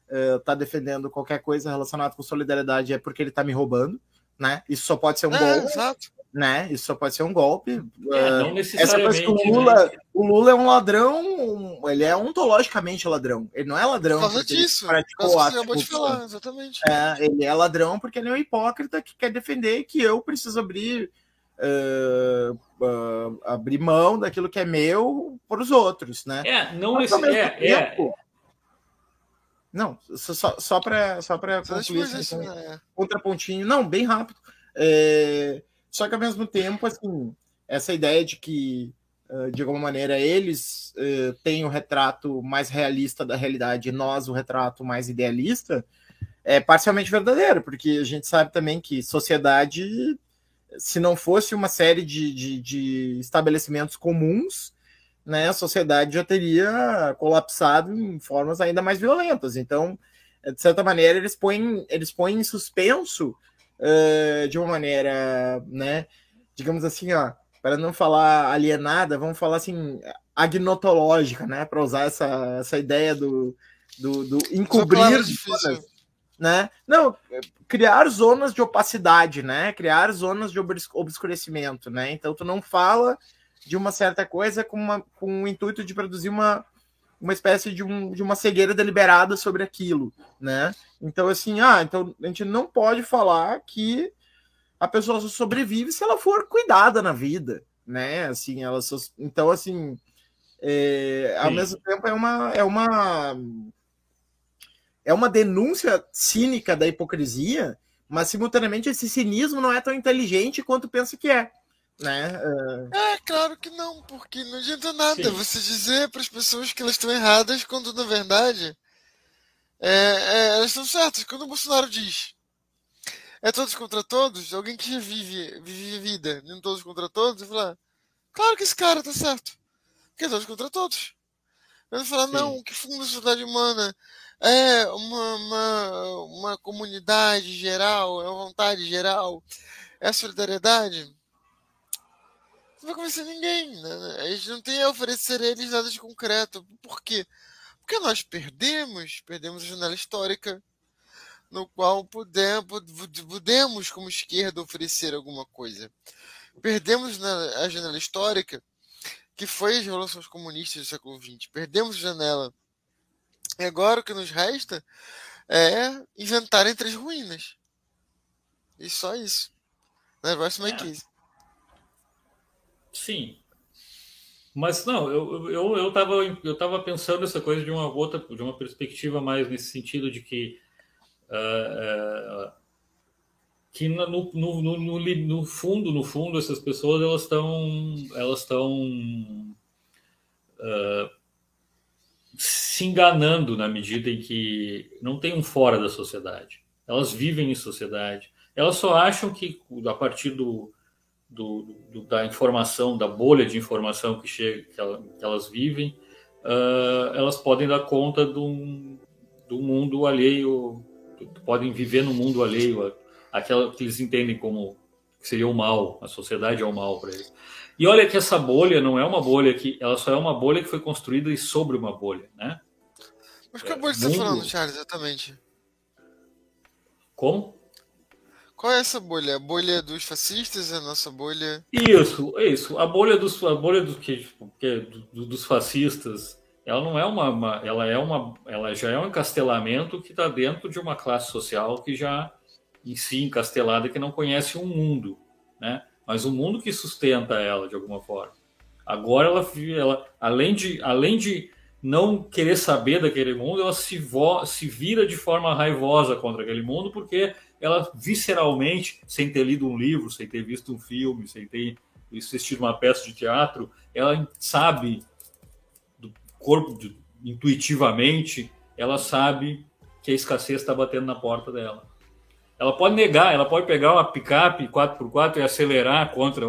uh, tá defendendo qualquer coisa relacionada com solidariedade é porque ele tá me roubando né? Isso só pode ser um é, golpe. Exato. Né? Isso só pode ser um golpe. É, não necessariamente, Essa coisa que o Lula, né? o Lula é um ladrão, ele é ontologicamente ladrão. Ele não é ladrão. Por causa disso. Praticou ato, de falar, exatamente. É, ele é ladrão porque ele é um hipócrita que quer defender que eu preciso abrir. Uh, uh, abrir mão daquilo que é meu para os outros, né? É, não Mas, esse, é, é, tempo, é, não, só, só para só concluir esse então, né? contrapontinho. Não, bem rápido. É, só que ao mesmo tempo, assim, essa ideia de que, de alguma maneira, eles têm o retrato mais realista da realidade e nós o retrato mais idealista, é parcialmente verdadeiro, porque a gente sabe também que sociedade, se não fosse uma série de, de, de estabelecimentos comuns, né, a sociedade já teria colapsado em formas ainda mais violentas. Então, de certa maneira, eles põem, eles põem em suspenso uh, de uma maneira, né, digamos assim, ó, para não falar alienada, vamos falar assim, agnotológica, né, para usar essa, essa ideia do, do, do encobrir zonas, né? Não, criar zonas de opacidade, né? Criar zonas de obscurecimento, né? Então tu não fala de uma certa coisa com, uma, com o intuito de produzir uma, uma espécie de, um, de uma cegueira deliberada sobre aquilo, né? Então, assim, ah, então a gente não pode falar que a pessoa só sobrevive se ela for cuidada na vida, né? Assim, ela só, então, assim, é, ao mesmo tempo é uma é uma é uma denúncia cínica da hipocrisia, mas simultaneamente esse cinismo não é tão inteligente quanto pensa que é. Né? É, claro que não, porque não adianta nada Sim. você dizer para as pessoas que elas estão erradas quando na verdade é, é, elas estão certas. Quando o Bolsonaro diz é todos contra todos, alguém que já vive, vive a vida, nem todos contra todos, fala, claro que esse cara tá certo, porque é todos contra todos. Ele fala, Sim. não, que funda a sociedade humana é uma, uma, uma comunidade geral, é uma vontade geral, é a solidariedade não vai convencer ninguém. Né? A gente não tem a oferecer a eles nada de concreto. Por quê? Porque nós perdemos, perdemos a janela histórica, no qual podemos, podemos como esquerda, oferecer alguma coisa. Perdemos a janela histórica, que foi as revoluções comunistas do século XX. Perdemos a janela. E agora o que nos resta é inventar entre as ruínas. E só isso. My é. Sim. Mas não, eu, eu, eu, tava, eu tava pensando essa coisa de uma outra, de uma perspectiva mais nesse sentido de que uh, uh, que no, no, no, no, no fundo, no fundo, essas pessoas elas estão elas estão uh, se enganando na medida em que não tem um fora da sociedade. Elas vivem em sociedade. Elas só acham que a partir do do, do, da informação, da bolha de informação que, chega, que, ela, que elas vivem, uh, elas podem dar conta do, do mundo alheio, podem viver no mundo alheio, aquela que eles entendem como que seria o mal, a sociedade é o mal para eles. E olha que essa bolha não é uma bolha que, ela só é uma bolha que foi construída sobre uma bolha, né? Mas que bolha é, você está falando, Charles, exatamente? Como? Qual é essa bolha? A bolha dos fascistas? A nossa bolha? Isso, isso. A bolha dos, a bolha do tipo, que do, dos fascistas. Ela não é uma, uma, ela é uma, ela já é um encastelamento que está dentro de uma classe social que já em si encastelada que não conhece um mundo, né? Mas o um mundo que sustenta ela de alguma forma. Agora ela, ela além de, além de não querer saber daquele mundo, ela se, vo, se vira de forma raivosa contra aquele mundo porque ela visceralmente, sem ter lido um livro, sem ter visto um filme, sem ter assistido uma peça de teatro, ela sabe do corpo, de, intuitivamente, ela sabe que a escassez está batendo na porta dela. Ela pode negar, ela pode pegar uma picape 4x4 e acelerar contra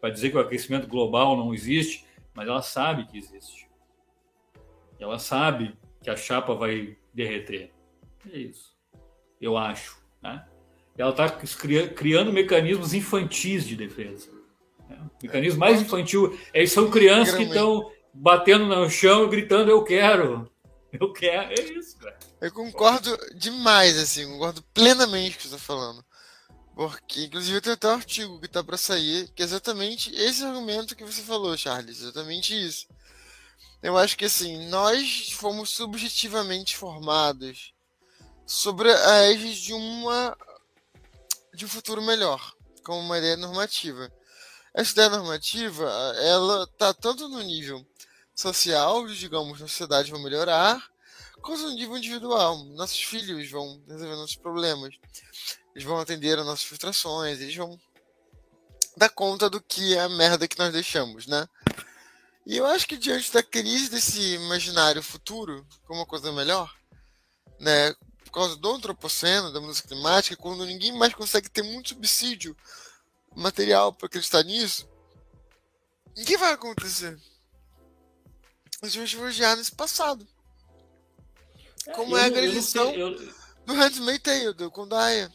para dizer que o aquecimento global não existe, mas ela sabe que existe. Ela sabe que a chapa vai derreter. É isso. Eu acho. Né? Ela está criando mecanismos infantis de defesa. O mecanismo mais infantil é são crianças que estão batendo no chão e gritando eu quero, eu quero, é isso, cara. Eu concordo demais, assim, concordo plenamente com o que você está falando. Porque, inclusive, tem até um artigo que está para sair, que é exatamente esse argumento que você falou, Charles, exatamente isso. Eu acho que, assim, nós fomos subjetivamente formados sobre a égide de uma de um futuro melhor, como uma ideia normativa. Essa ideia normativa, ela está tanto no nível social, digamos, a sociedade vai melhorar, quanto no nível individual. Nossos filhos vão resolver nossos problemas, eles vão atender às nossas frustrações, eles vão dar conta do que é a merda que nós deixamos, né? E eu acho que diante da crise desse imaginário futuro, como uma coisa melhor, né, por causa do antropoceno, da mudança climática, quando ninguém mais consegue ter muito subsídio material para acreditar nisso, o que vai acontecer? Gente vai refugiar nesse passado. É, Como é, é a agressão eu... do Handmaid's Tale, do Kondaya.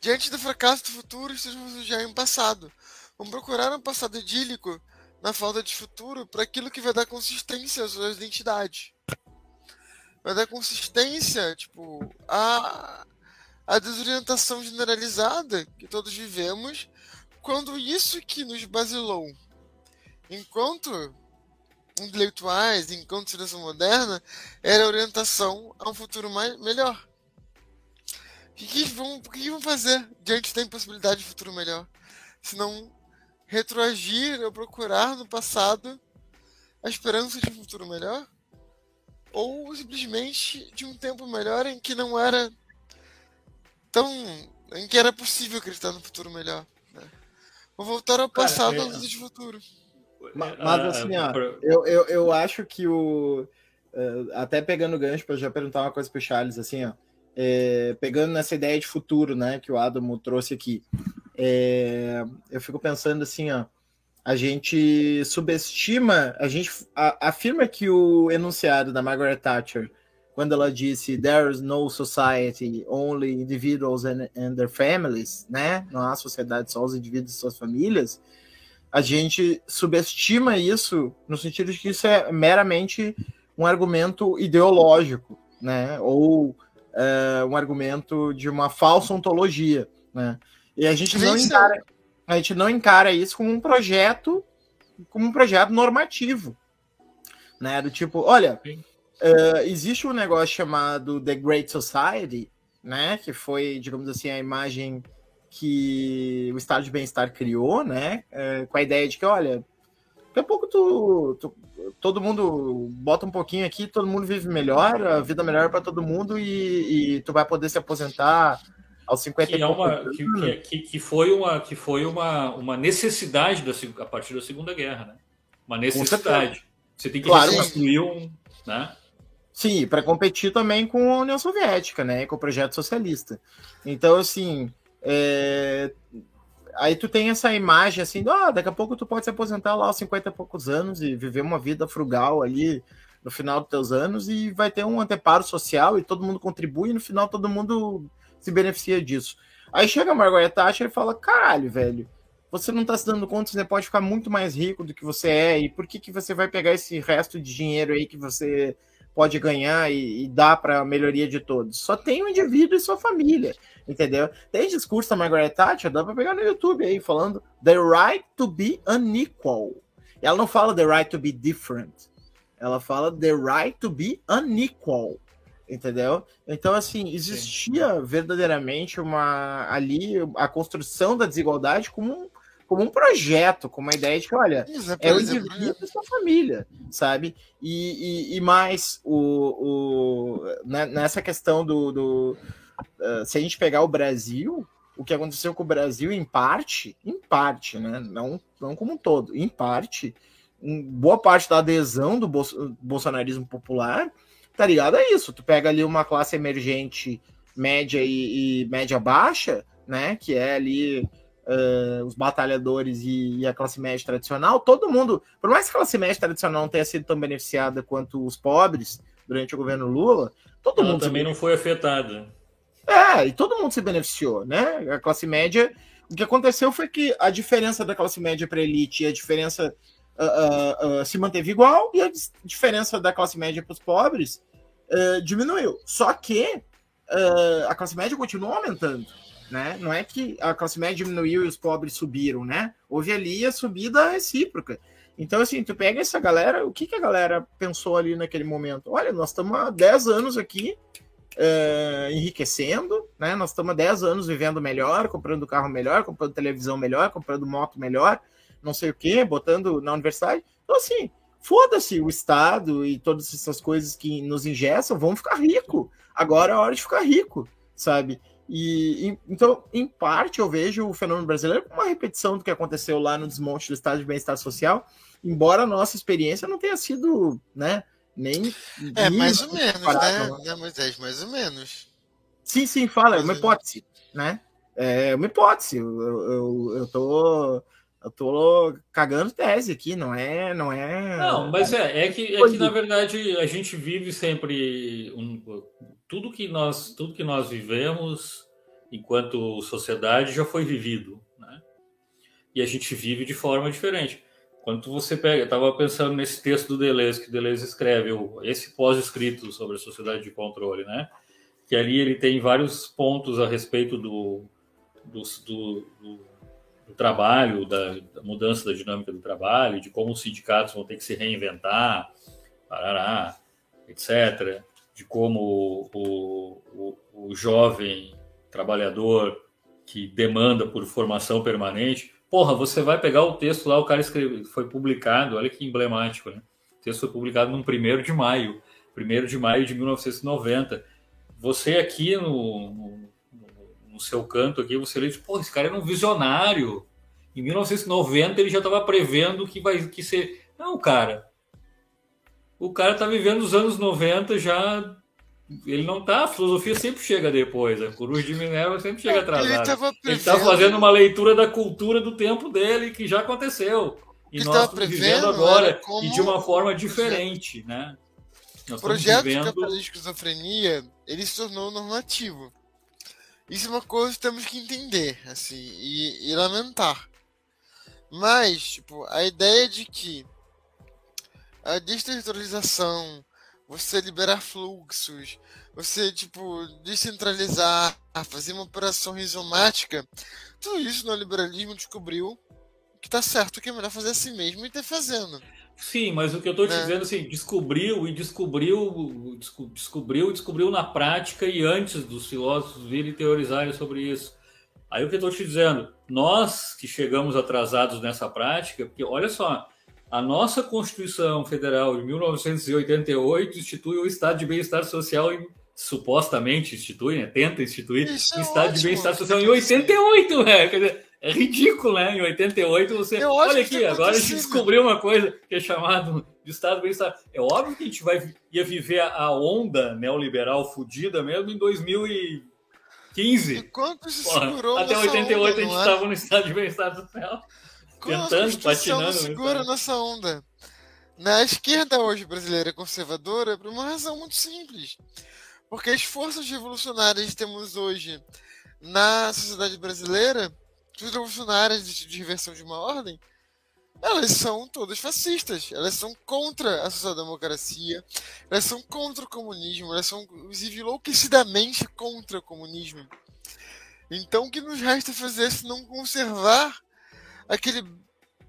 Diante do fracasso do futuro, vocês vão refugiar em um passado. Vão procurar um passado idílico na falta de futuro para aquilo que vai dar consistência às suas identidades vai dar consistência, tipo, a, a desorientação generalizada que todos vivemos quando isso que nos basilou enquanto intelectuais, enquanto civilização moderna, era a orientação a um futuro mais, melhor. O que, que, que vão fazer diante da impossibilidade de futuro melhor? Se não retroagir ou procurar no passado a esperança de um futuro melhor? Ou simplesmente de um tempo melhor em que não era tão. em que era possível acreditar no futuro melhor? Né? Vou voltar ao passado Cara, é... de futuro. Mas, mas assim, ó, eu, eu, eu acho que o. Uh, até pegando gancho para já perguntar uma coisa para o Charles, assim, ó. É, pegando nessa ideia de futuro, né, que o Adamo trouxe aqui, é, eu fico pensando assim, ó, a gente subestima, a gente a, afirma que o enunciado da Margaret Thatcher, quando ela disse there is no society, only individuals and, and their families, né, não há sociedade, só os indivíduos e suas famílias, a gente subestima isso no sentido de que isso é meramente um argumento ideológico, né? Ou é, um argumento de uma falsa ontologia, né? E a gente não encara, a gente não encara isso como um projeto, como um projeto normativo, né? Do tipo, olha, uh, existe um negócio chamado The Great Society, né? Que foi, digamos assim, a imagem que o estado de bem-estar criou, né? É, com a ideia de que, olha, daqui a pouco tu, tu, todo mundo bota um pouquinho aqui, todo mundo vive melhor, a vida melhor para todo mundo e, e, tu vai poder se aposentar aos 50 que, é uma, que, que, que, foi uma que foi uma, uma necessidade da, a partir da Segunda Guerra, né? Uma necessidade. Você tem que claro, construir um, né? Sim, para competir também com a União Soviética, né? Com o projeto socialista. Então, assim, é... Aí tu tem essa imagem assim, ah, daqui a pouco tu pode se aposentar lá aos 50 e poucos anos e viver uma vida frugal ali no final dos teus anos e vai ter um anteparo social e todo mundo contribui e no final todo mundo se beneficia disso. Aí chega a Margaret Thatcher e fala, caralho, velho, você não tá se dando conta, você pode ficar muito mais rico do que você é e por que, que você vai pegar esse resto de dinheiro aí que você pode ganhar e, e dar para a melhoria de todos? Só tem o indivíduo e sua família entendeu? Tem discurso da Margaret Thatcher, dá pra pegar no YouTube aí, falando the right to be unequal. Ela não fala the right to be different. Ela fala the right to be unequal. Entendeu? Então, assim, existia Sim. verdadeiramente uma ali a construção da desigualdade como um, como um projeto, como uma ideia de que, olha, é o indivíduo e sua família, sabe? E, e, e mais o, o, né, nessa questão do, do uh, se a gente pegar o Brasil, o que aconteceu com o Brasil, em parte, em parte, né? Não, não como um todo, em parte, um, boa parte da adesão do bolsonarismo popular tá ligado a isso. Tu pega ali uma classe emergente média e, e média baixa, né? Que é ali uh, os batalhadores e, e, a classe média tradicional, todo mundo, por mais que a classe média tradicional não tenha sido tão beneficiada quanto os pobres durante o governo Lula, todo Ela mundo também não foi afetada. É, e todo mundo se beneficiou, né? A classe média. O que aconteceu foi que a diferença da classe média para elite e a diferença uh, uh, se manteve igual e a diferença da classe média para os pobres diminuiu. Só que a classe média continuou aumentando. Né? Não é que a classe média diminuiu e os pobres subiram, né? Houve ali a subida recíproca. Então, assim, tu pega essa galera, o que, que a galera pensou ali naquele momento? Olha, nós estamos há 10 anos aqui uh, enriquecendo, né? Nós estamos há 10 anos vivendo melhor, comprando carro melhor, comprando televisão melhor, comprando moto melhor, não sei o que, botando na universidade. Então, assim, foda-se o Estado e todas essas coisas que nos ingessam, vamos ficar rico. Agora é a hora de ficar rico, sabe? E, e, então, em parte, eu vejo o fenômeno brasileiro como uma repetição do que aconteceu lá no desmonte do estado de bem-estar social, embora a nossa experiência não tenha sido, né, nem. É, mais ou menos, né? né, Moisés? Mais ou menos. Sim, sim, fala, é uma hipótese, né? É uma hipótese. Eu, eu, eu tô. Eu tô cagando tese aqui, não é. Não, é... não mas é, é, que, é que na verdade a gente vive sempre. Um, tudo, que nós, tudo que nós vivemos enquanto sociedade já foi vivido. Né? E a gente vive de forma diferente. Quando você pega, eu estava pensando nesse texto do Deleuze, que Deleuze escreve, esse pós-escrito sobre a sociedade de controle, né? Que ali ele tem vários pontos a respeito do, do, do, do do trabalho, da, da, mudança da dinâmica do trabalho, de como os sindicatos vão ter que se reinventar, parará, etc. De como o, o, o jovem trabalhador que demanda por formação permanente. Porra, você vai pegar o texto lá, o cara escreveu, foi publicado, olha que emblemático, né? O texto foi publicado no 1 de maio, 1 de maio de 1990. Você aqui no, no, no seu canto aqui, você lê, pô, esse cara era um visionário. Em 1990 ele já estava prevendo que vai que ser. Não, cara. O cara tá vivendo os anos 90 já ele não tá, a filosofia sempre chega depois, a coruja de Minerva sempre chega atrasada. Ele, ele tá fazendo uma leitura da cultura do tempo dele que já aconteceu. E nós estamos vivendo agora e de uma forma diferente, né? Nós o projeto vivendo... de esquizofrenia, ele se tornou normativo. Isso é uma coisa que temos que entender, assim, e, e lamentar. Mas, tipo, a ideia de que a desterritorialização, você liberar fluxos, você, tipo, descentralizar, fazer uma operação rizomática, tudo isso no liberalismo descobriu que tá certo, que é melhor fazer assim mesmo e ter fazendo. Sim, mas o que eu estou te né? dizendo assim, descobriu e descobriu, descobriu e descobriu na prática e antes dos filósofos virem teorizarem sobre isso. Aí o que eu estou te dizendo, nós que chegamos atrasados nessa prática, porque olha só, a nossa Constituição Federal de 1988 institui o Estado de Bem-Estar Social e supostamente institui, né? tenta instituir Isso o é Estado de Bem-Estar Social em 88, né? É ridículo, né? Em 88 você. É olha aqui, agora a gente descobriu uma coisa que é chamado de Estado Bem-Estar. É óbvio que a gente vai, ia viver a onda neoliberal fudida mesmo em 2015. Enquanto se segurou Até 88 onda, a gente estava é? no Estado de Bem-Estar Social tentando, patinando. segura nessa onda. Na esquerda hoje brasileira conservadora, por uma razão muito simples. Porque as forças revolucionárias que temos hoje na sociedade brasileira, as revolucionárias de reversão de uma ordem, elas são todas fascistas. Elas são contra a social-democracia, elas são contra o comunismo, elas são, inclusive, enlouquecidamente contra o comunismo. Então, o que nos resta fazer se não conservar aquele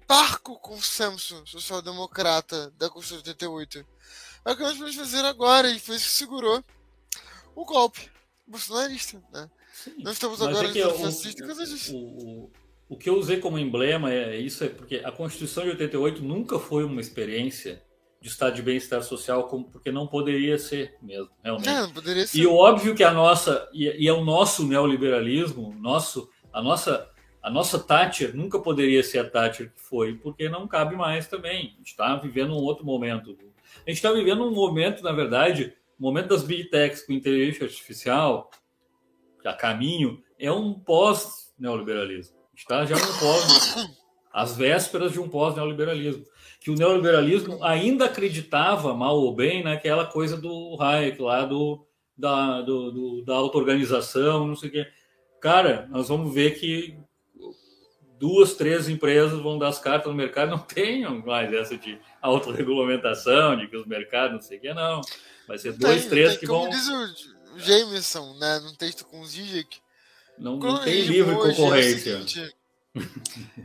parco consenso social-democrata da Constituição de 88. É o que nós vamos fazer agora, e foi isso que segurou o golpe bolsonarista. Né? Sim, nós estamos agora é por causa disso. O, o, o que eu usei como emblema é isso, é porque a Constituição de 88 nunca foi uma experiência de estado de bem-estar social, como, porque não poderia ser mesmo, realmente. Não, não poderia ser. E óbvio que a nossa, e, e é o nosso neoliberalismo, nosso, a nossa a nossa Thatcher nunca poderia ser a Thatcher que foi, porque não cabe mais também. A gente está vivendo um outro momento. A gente está vivendo um momento, na verdade, o momento das big techs com inteligência artificial, a caminho, é um pós-neoliberalismo. A gente está já no pós, às vésperas de um pós-neoliberalismo. Que o neoliberalismo ainda acreditava, mal ou bem, naquela coisa do Hayek lá, do, da, do, do da auto-organização, não sei o quê. Cara, nós vamos ver que duas, três empresas vão dar as cartas no mercado, não *laughs* tenham mais essa de autorregulamentação, de que os mercados não sei o que, não. Vai ser dois, tem, três tem, que vão. diz o Jameson, né, num texto com o Zizek. Não, não tem livre concorrência. É seguinte,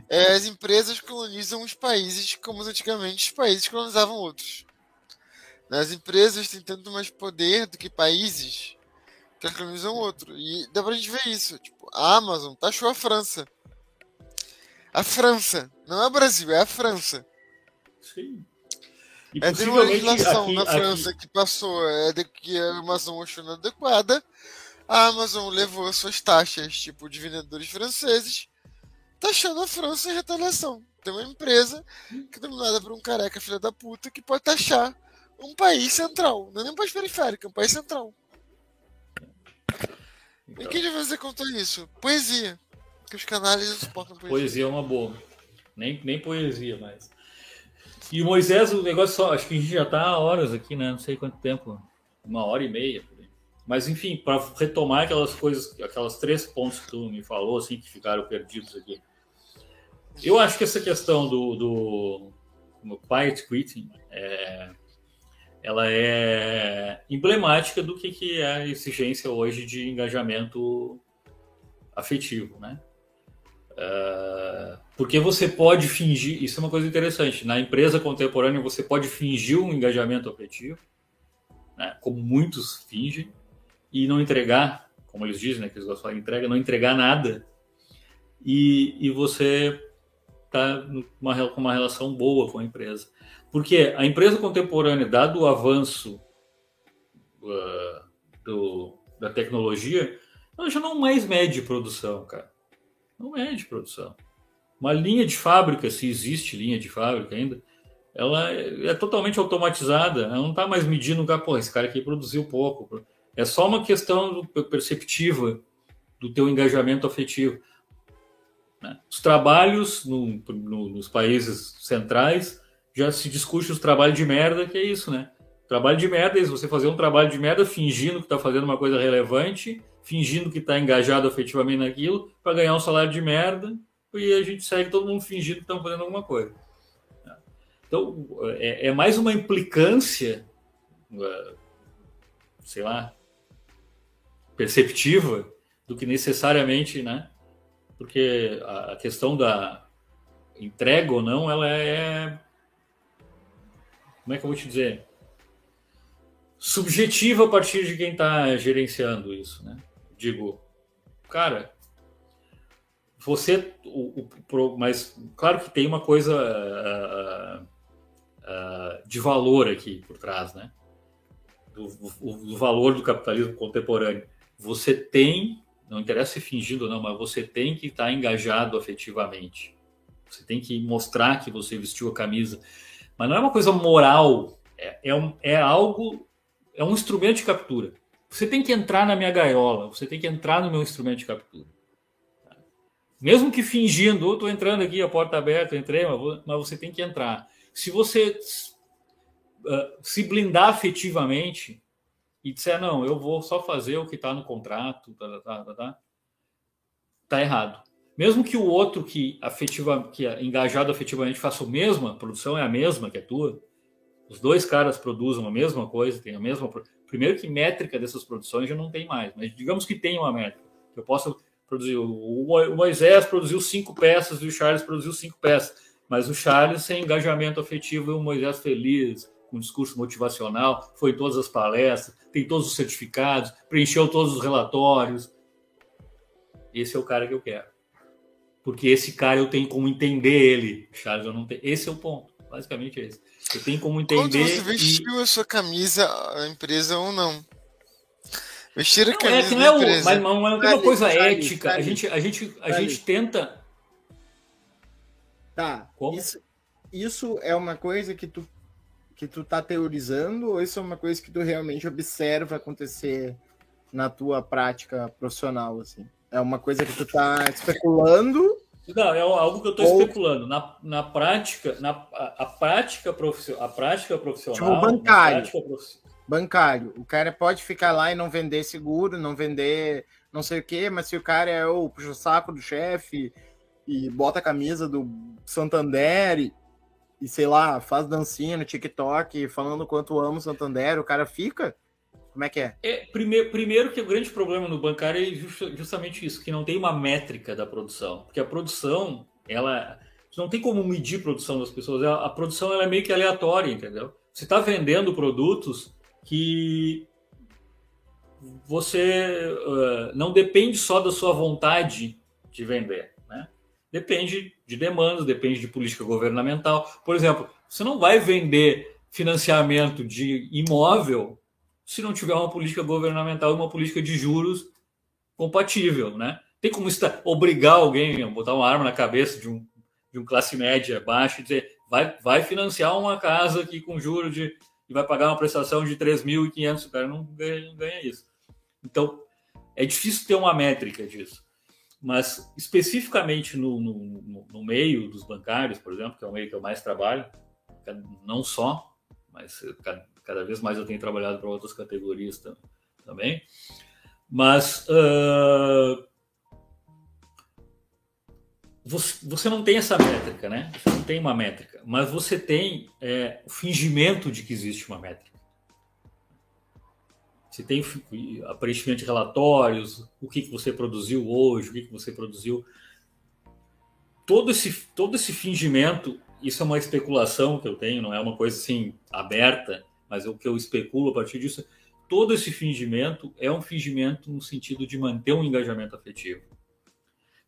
é, as empresas colonizam os países como antigamente os países colonizavam outros. Né, as empresas têm tanto mais poder do que países que colonizam outro. E dá pra gente ver isso. Tipo, a Amazon taxou a França. A França. Não é o Brasil, é a França. Sim. E é, uma legislação aqui, na França aqui... que passou é de que a Amazon achou inadequada. A Amazon levou suas taxas, tipo, de vendedores franceses, taxando a França em retaliação. Tem uma empresa que é dominada por um careca filha da puta que pode taxar um país central. Não é nem um país periférico, é um país central. Então... E quem vai fazer contra isso? Poesia que os canais suportam poesia. Poesia é uma boa. Nem, nem poesia mais. E o Moisés, o negócio só, acho que a gente já há horas aqui, né? Não sei quanto tempo, uma hora e meia. Mas enfim, para retomar aquelas coisas, aquelas três pontos que tu me falou, assim, que ficaram perdidos aqui. Eu acho que essa questão do, do quiet quitting é, ela é emblemática do que, que é a exigência hoje de engajamento afetivo, né? Uh, porque você pode fingir, isso é uma coisa interessante. Na empresa contemporânea, você pode fingir um engajamento afetivo, né, como muitos fingem, e não entregar, como eles dizem, né, que eles gostam de entrega, não entregar nada, e, e você está com uma relação boa com a empresa. Porque a empresa contemporânea, dado o avanço uh, do, da tecnologia, ela já não mais mede produção, cara. Não mede produção. Uma linha de fábrica, se existe linha de fábrica ainda, ela é, é totalmente automatizada. Ela não está mais medindo, pô, esse cara aqui produziu pouco. É só uma questão perceptiva do teu engajamento afetivo. Né? Os trabalhos no, no, nos países centrais já se discute os trabalhos de merda, que é isso, né? Trabalho de merda é você fazer um trabalho de merda fingindo que está fazendo uma coisa relevante, fingindo que está engajado afetivamente naquilo, para ganhar um salário de merda, e a gente segue todo mundo fingindo que estão fazendo alguma coisa. Então, é, é mais uma implicância, uh, sei lá, perceptiva, do que necessariamente, né? Porque a questão da entrega ou não, ela é. Como é que eu vou te dizer? subjetiva a partir de quem está gerenciando isso, né? Digo, cara, você, o, o, mas claro que tem uma coisa uh, uh, de valor aqui por trás, né? Do, do, valor do capitalismo contemporâneo. Você tem, não interessa se fingindo ou não, mas você tem que estar tá engajado afetivamente. Você tem que mostrar que você vestiu a camisa. Mas não é uma coisa moral, é, é, um, é algo é um instrumento de captura. Você tem que entrar na minha gaiola, você tem que entrar no meu instrumento de captura. Mesmo que fingindo, eu estou entrando aqui, a porta aberta, entrei, mas você tem que entrar. Se você uh, se blindar afetivamente e disser, não, eu vou só fazer o que está no contrato, tá, tá, tá, tá, tá errado. Mesmo que o outro que, afetiva, que é engajado afetivamente faça o mesmo, a produção é a mesma que a tua, os dois caras produzem a mesma coisa, tem a mesma. Primeiro que métrica dessas produções já não tem mais, mas digamos que tem uma métrica. Eu posso produzir. O Moisés produziu cinco peças e o Charles produziu cinco peças, mas o Charles sem engajamento afetivo e o Moisés feliz, com discurso motivacional, foi em todas as palestras, tem todos os certificados, preencheu todos os relatórios. Esse é o cara que eu quero. Porque esse cara eu tenho como entender ele. Charles, eu não tenho. Esse é o ponto. Basicamente é esse. Você tem como entender. Quando você vestiu e... a sua camisa, a empresa ou não? Vestir a não, camisa é, que não é o, empresa. Mas não é uma coisa ética. a gente, a gente, a gente tenta. Tá. Como? Isso, isso é uma coisa que tu que tu tá teorizando ou isso é uma coisa que tu realmente observa acontecer na tua prática profissional assim? É uma coisa que tu tá especulando não, é algo que eu estou Ou... especulando. Na, na prática, na, a, a prática profissional, a prática profissional. Tipo bancário. Prof... Bancário. O cara pode ficar lá e não vender seguro, não vender não sei o quê, mas se o cara é o puxa-saco do chefe e bota a camisa do Santander e, e, sei lá, faz dancinha no TikTok falando quanto ama o Santander, o cara fica. Como é que é? é primeiro, primeiro que o grande problema no bancário é justamente isso, que não tem uma métrica da produção. Porque a produção, ela não tem como medir a produção das pessoas. A, a produção ela é meio que aleatória, entendeu? Você está vendendo produtos que você uh, não depende só da sua vontade de vender, né? Depende de demandas, depende de política governamental. Por exemplo, você não vai vender financiamento de imóvel se não tiver uma política governamental e uma política de juros compatível, né? Tem como obrigar alguém a botar uma arma na cabeça de um, de um classe média baixa e dizer vai, vai financiar uma casa aqui com juros de e vai pagar uma prestação de 3.500, o cara não ganha, não ganha isso. Então, é difícil ter uma métrica disso. Mas, especificamente no, no, no, meio dos bancários, por exemplo, que é o meio que eu mais trabalho, não só, mas cada vez mais eu tenho trabalhado para outras categorias também. Mas uh, você, você, não tem essa métrica, né? Você não tem uma métrica, mas você tem é, o fingimento de que existe uma métrica. Você tem de relatórios, o que, que você produziu hoje, o que, que você produziu. todo esse, todo esse fingimento, isso é uma especulação que eu tenho, não é uma coisa assim aberta, mas é o que eu especulo a partir disso. Todo esse fingimento é um fingimento no sentido de manter um engajamento afetivo.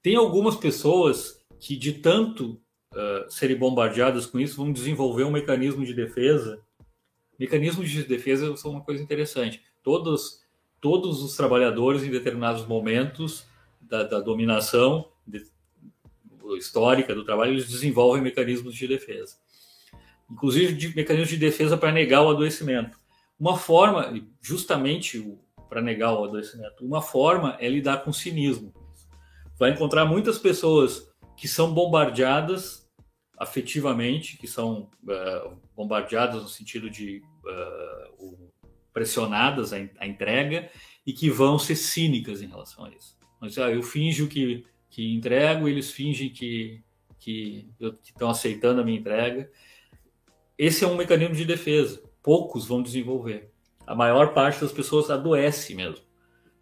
Tem algumas pessoas que, de tanto uh, serem bombardeadas com isso, vão desenvolver um mecanismo de defesa. Mecanismos de defesa são uma coisa interessante. Todos, todos os trabalhadores, em determinados momentos da, da dominação, de, histórica do trabalho, eles desenvolvem mecanismos de defesa. Inclusive de mecanismos de defesa para negar o adoecimento. Uma forma, justamente para negar o adoecimento, uma forma é lidar com cinismo. Vai encontrar muitas pessoas que são bombardeadas afetivamente, que são uh, bombardeadas no sentido de uh, pressionadas à, entrega e que vão ser cínicas em relação a isso. Mas, ah, eu finjo que que entrego, eles fingem que que estão aceitando a minha entrega. Esse é um mecanismo de defesa. Poucos vão desenvolver. A maior parte das pessoas adoece mesmo.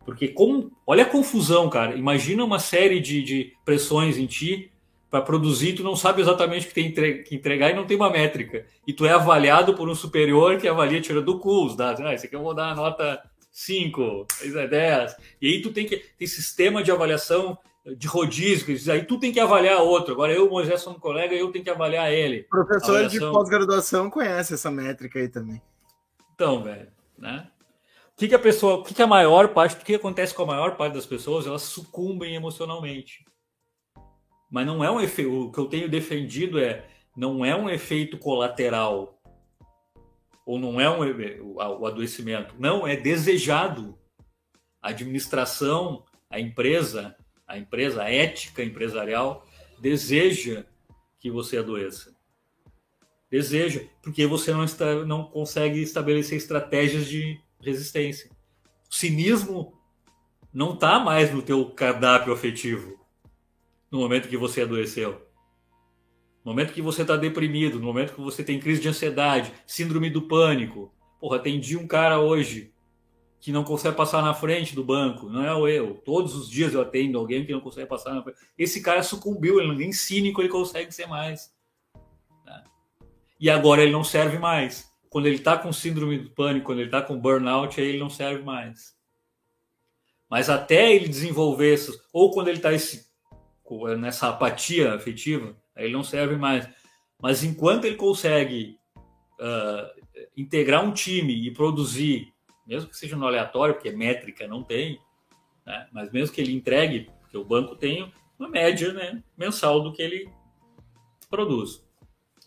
Porque como, olha a confusão, cara. Imagina uma série de, de pressões em ti para produzir, tu não sabe exatamente o que tem que entregar e não tem uma métrica. E tu é avaliado por um superior que avalia tira do cu os dados. Ah, esse aqui eu vou dar a nota 5, 10. E aí tu tem que tem sistema de avaliação de rodízio, aí tu tem que avaliar outro. Agora eu, Moisés, sou um colega, eu tenho que avaliar ele. Professor avaliação... de pós-graduação conhece essa métrica aí também. Então, velho, né? O que, que a pessoa, o que, que a maior parte, o que acontece com a maior parte das pessoas, elas sucumbem emocionalmente. Mas não é um efeito, o que eu tenho defendido é, não é um efeito colateral, ou não é um, o adoecimento, não, é desejado. A administração, a empresa, a empresa, a ética empresarial, deseja que você adoeça. Deseja, porque você não, está, não consegue estabelecer estratégias de resistência. O cinismo não está mais no teu cardápio afetivo no momento que você adoeceu. No momento que você está deprimido, no momento que você tem crise de ansiedade, síndrome do pânico. Porra, atendi um cara hoje que não consegue passar na frente do banco, não é o eu. Todos os dias eu atendo alguém que não consegue passar na frente. Esse cara sucumbiu, ele nem cínico ele consegue ser mais. Né? E agora ele não serve mais. Quando ele está com síndrome do pânico, quando ele está com burnout, aí ele não serve mais. Mas até ele desenvolver isso, ou quando ele está nessa apatia afetiva, aí ele não serve mais. Mas enquanto ele consegue uh, integrar um time e produzir mesmo que seja no aleatório, porque métrica não tem, né? mas mesmo que ele entregue, porque o banco tem uma média né, mensal do que ele produz.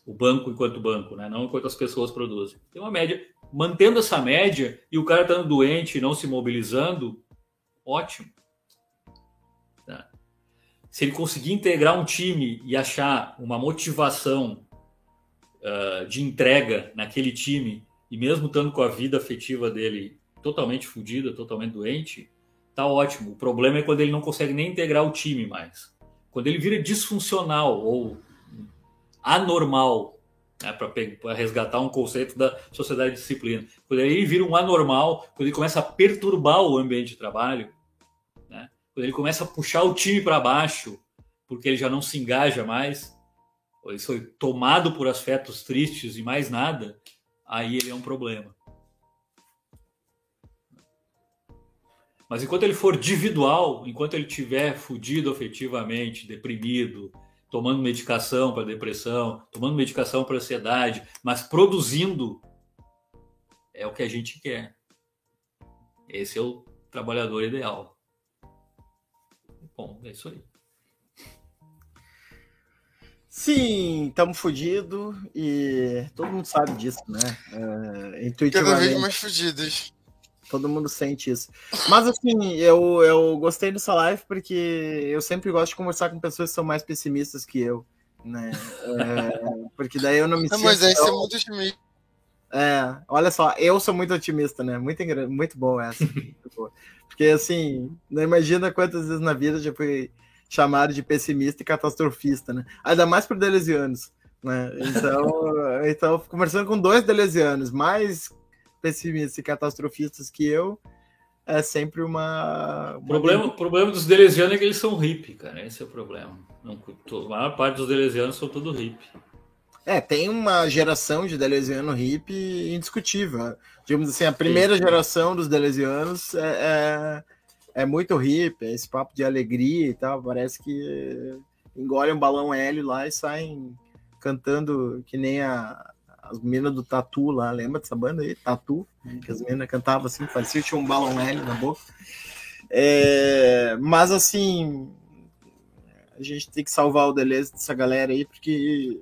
O banco enquanto banco, né? não enquanto as pessoas produzem. Tem uma média. Mantendo essa média e o cara estando doente e não se mobilizando, ótimo. Tá? Se ele conseguir integrar um time e achar uma motivação uh, de entrega naquele time e mesmo estando com a vida afetiva dele totalmente fodida, totalmente doente, tá ótimo. O problema é quando ele não consegue nem integrar o time mais. Quando ele vira disfuncional ou anormal, né, para resgatar um conceito da sociedade de disciplina. Quando ele vira um anormal, quando ele começa a perturbar o ambiente de trabalho, né, quando ele começa a puxar o time para baixo, porque ele já não se engaja mais, ou ele foi tomado por afetos tristes e mais nada, aí ele é um problema. Mas enquanto ele for individual, enquanto ele tiver fudido afetivamente, deprimido, tomando medicação para depressão, tomando medicação para ansiedade, mas produzindo, é o que a gente quer. Esse é o trabalhador ideal. Bom, é isso aí. Sim, estamos fodidos e todo mundo sabe disso, né? É, intuitivamente. Cada vez mais fodidos. Todo mundo sente isso. Mas assim, eu, eu gostei dessa live porque eu sempre gosto de conversar com pessoas que são mais pessimistas que eu. Né? É, porque daí eu não me sinto. Mas aí você é muito otimista. É, olha só, eu sou muito otimista, né? Muito, muito bom essa. porque assim, não imagina quantas vezes na vida já fui chamado de pessimista e catastrofista, né? Ainda mais para delesianos, né? Então, *laughs* então, conversando com dois delesianos mais pessimistas e catastrofistas que eu, é sempre uma. O problema, o problema dos delesianos é que eles são hippie, cara. Esse é o problema. Não, a maior parte dos delesianos são tudo hippie. É, tem uma geração de delesiano hippie indiscutível. Digamos assim, a primeira Sim. geração dos delesianos é, é, é, muito hippie, é esse papo de alegria e tal. Parece que engolem um balão L lá e saem cantando que nem a, as meninas do Tatu lá, lembra dessa banda aí? Tatu, que as meninas cantavam assim, parecia que tinha um balão L na boca. É, mas assim, a gente tem que salvar o Deleuze dessa galera aí, porque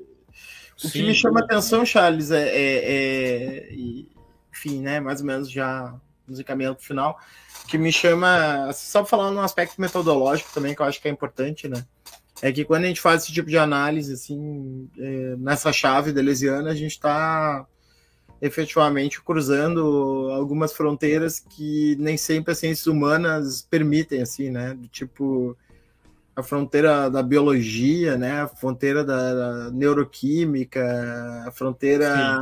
o Sim, que me chama a atenção, Charles, é, é, é, enfim, né, mais ou menos já nos encaminhando pro final, que me chama, só falando num aspecto metodológico também, que eu acho que é importante, né, é que quando a gente faz esse tipo de análise, assim, é, nessa chave delesiana, a gente está efetivamente cruzando algumas fronteiras que nem sempre as ciências humanas permitem, assim, né, do tipo a fronteira da biologia, né? A fronteira da, da neuroquímica, a fronteira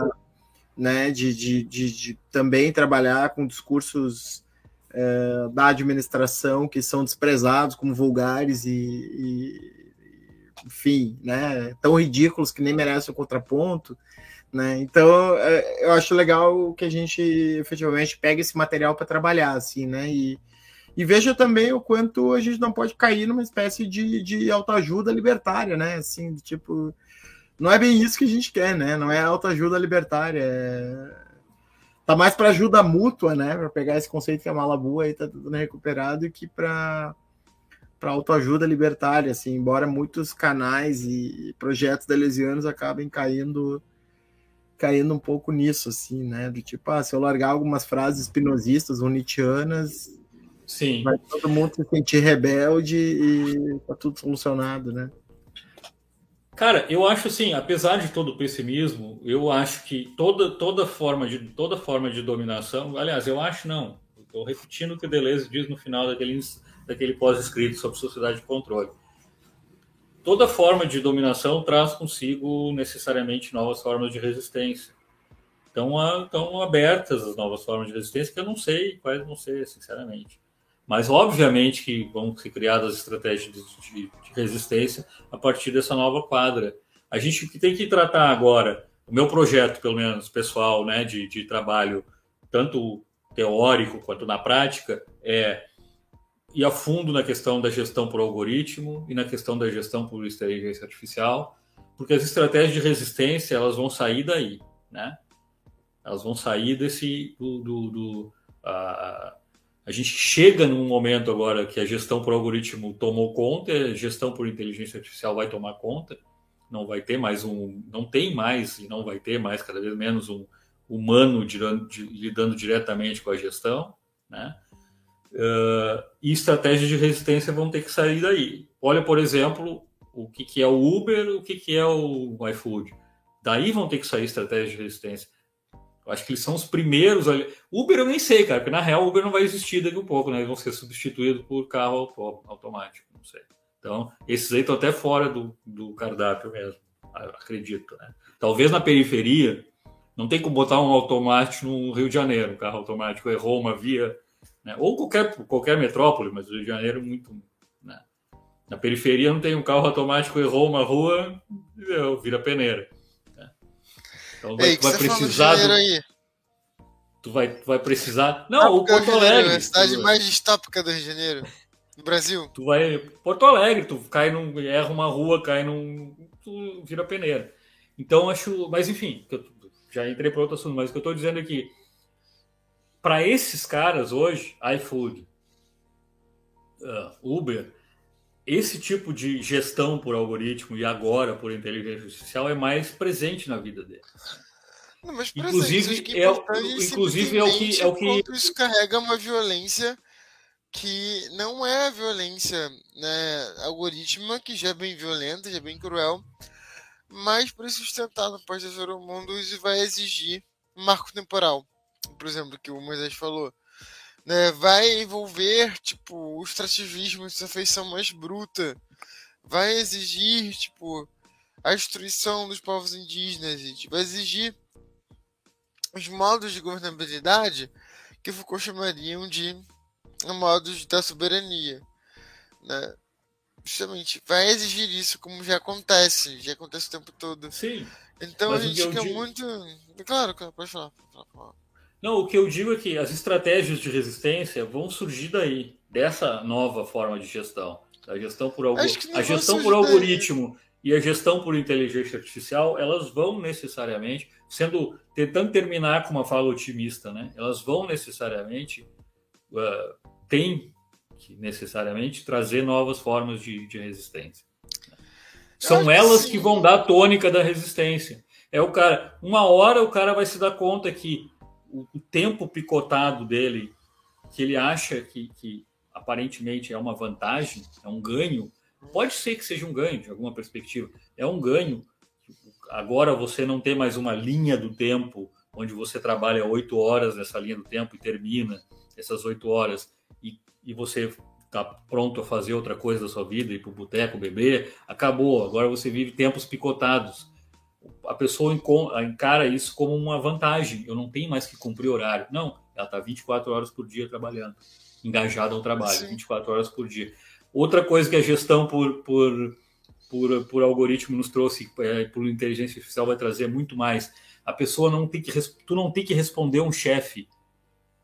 né, de, de, de, de, também trabalhar com discursos é, da administração que são desprezados como vulgares e, e, enfim, né, tão ridículos que nem merecem o contraponto. Né? Então, é, eu acho legal que a gente efetivamente pega esse material para trabalhar, assim, né? E, e veja também o quanto a gente não pode cair numa espécie de, de autoajuda libertária, né? Assim, tipo, não é bem isso que a gente quer, né? Não é autoajuda libertária. É... Tá mais para ajuda mútua, né? Para pegar esse conceito que é malabu aí tá tudo recuperado e que para para autoajuda libertária, assim, embora muitos canais e projetos delesianos acabem caindo caindo um pouco nisso, assim, né? Do tipo, ah, se eu largar algumas frases espinosistas ou nietzschianas, Sim. Vai todo mundo se sentir rebelde e tá tudo solucionado, né? Cara, eu acho assim, apesar de todo o pessimismo, eu acho que toda, toda, forma, de, toda forma de dominação, aliás, eu acho não, estou repetindo o que Deleuze diz no final daquele, daquele pós-escrito sobre sociedade de controle. Toda forma de dominação traz consigo necessariamente novas formas de resistência. Estão, estão abertas as novas formas de resistência, que eu não sei quais vão ser, sinceramente. Mas, obviamente, que vão ser criadas estratégias de, de, de resistência a partir dessa nova quadra. A gente tem que tratar agora, o meu projeto, pelo menos pessoal, né, de, de trabalho, tanto teórico quanto na prática, é ir a fundo na questão da gestão por algoritmo e na questão da gestão por inteligência artificial, porque as estratégias de resistência elas vão sair daí, né? Elas vão sair desse do, do, do uh, a gente chega num momento agora que a gestão por algoritmo tomou conta, a gestão por inteligência artificial vai tomar conta, não vai ter mais um, não tem mais e não vai ter mais cada vez menos um humano lidando diretamente com a gestão, né? Uh, e estratégias de resistência vão ter que sair daí. Olha, por exemplo, o que, que é o Uber, o que, que é o iFood. Daí vão ter que sair estratégias de resistência. Eu acho que eles são os primeiros ali. Uber eu nem sei, cara, porque na real Uber não vai existir daqui a um pouco, né? Eles vão ser substituídos por carro automático, não sei. Então, esses aí estão até fora do, do cardápio mesmo, acredito. Né? Talvez na periferia, não tem como botar um automático no Rio de Janeiro, um carro automático errou uma via, né? ou qualquer, qualquer metrópole, mas o Rio de Janeiro é muito. Né? Na periferia não tem um carro automático, errou uma rua, vira peneira. Então vai, Ei, vai precisar. Do... Aí? Tu vai, tu vai precisar. Não, o Porto Alegre. É a cidade tu... mais distópica do Rio de Janeiro. No Brasil. Tu vai. Porto Alegre, tu cai num. erra uma rua, cai num. Tu vira peneira. Então acho. Mas enfim, já entrei para outro assunto, mas o que eu estou dizendo é que para esses caras hoje, iFood, uh, Uber, esse tipo de gestão por algoritmo e agora por inteligência artificial é mais presente na vida deles. Não, mas inclusive é, é inclusive é o que é o que isso carrega uma violência que não é a violência né, algorítmica, que já é bem violenta, já é bem cruel, mas para sustentar no pós-terceiro mundo isso vai exigir um marco temporal. Por exemplo, que o Moisés falou, né, vai envolver tipo o extrativismo, essa feição mais bruta, vai exigir tipo a destruição dos povos indígenas, gente, vai exigir os modos de governabilidade que Foucault chamariam de modos da soberania, né? Justamente, vai exigir isso, como já acontece, já acontece o tempo todo. Sim. Então a gente fica digo- muito. Claro, claro, pode falar. pode falar. Não, o que eu digo é que as estratégias de resistência vão surgir daí, dessa nova forma de gestão. A gestão por, algo... A gestão por algoritmo e a gestão por inteligência artificial, elas vão necessariamente, sendo tentando terminar com uma fala otimista, né? Elas vão necessariamente, uh, tem que necessariamente trazer novas formas de, de resistência. São elas sim. que vão dar a tônica da resistência. É o cara, uma hora o cara vai se dar conta que o, o tempo picotado dele, que ele acha que, que aparentemente é uma vantagem, é um ganho, pode ser que seja um ganho de alguma perspectiva, é um ganho. Agora você não tem mais uma linha do tempo onde você trabalha oito horas nessa linha do tempo e termina essas oito horas e, e você está pronto a fazer outra coisa da sua vida, ir para o boteco, beber, acabou. Agora você vive tempos picotados. A pessoa encara isso como uma vantagem. Eu não tenho mais que cumprir horário. Não, ela está 24 horas por dia trabalhando, engajada ao trabalho, Sim. 24 horas por dia. Outra coisa que a gestão por, por, por, por algoritmo nos trouxe, é, por inteligência artificial vai trazer muito mais. A pessoa não tem que, tu não tem que responder um chefe,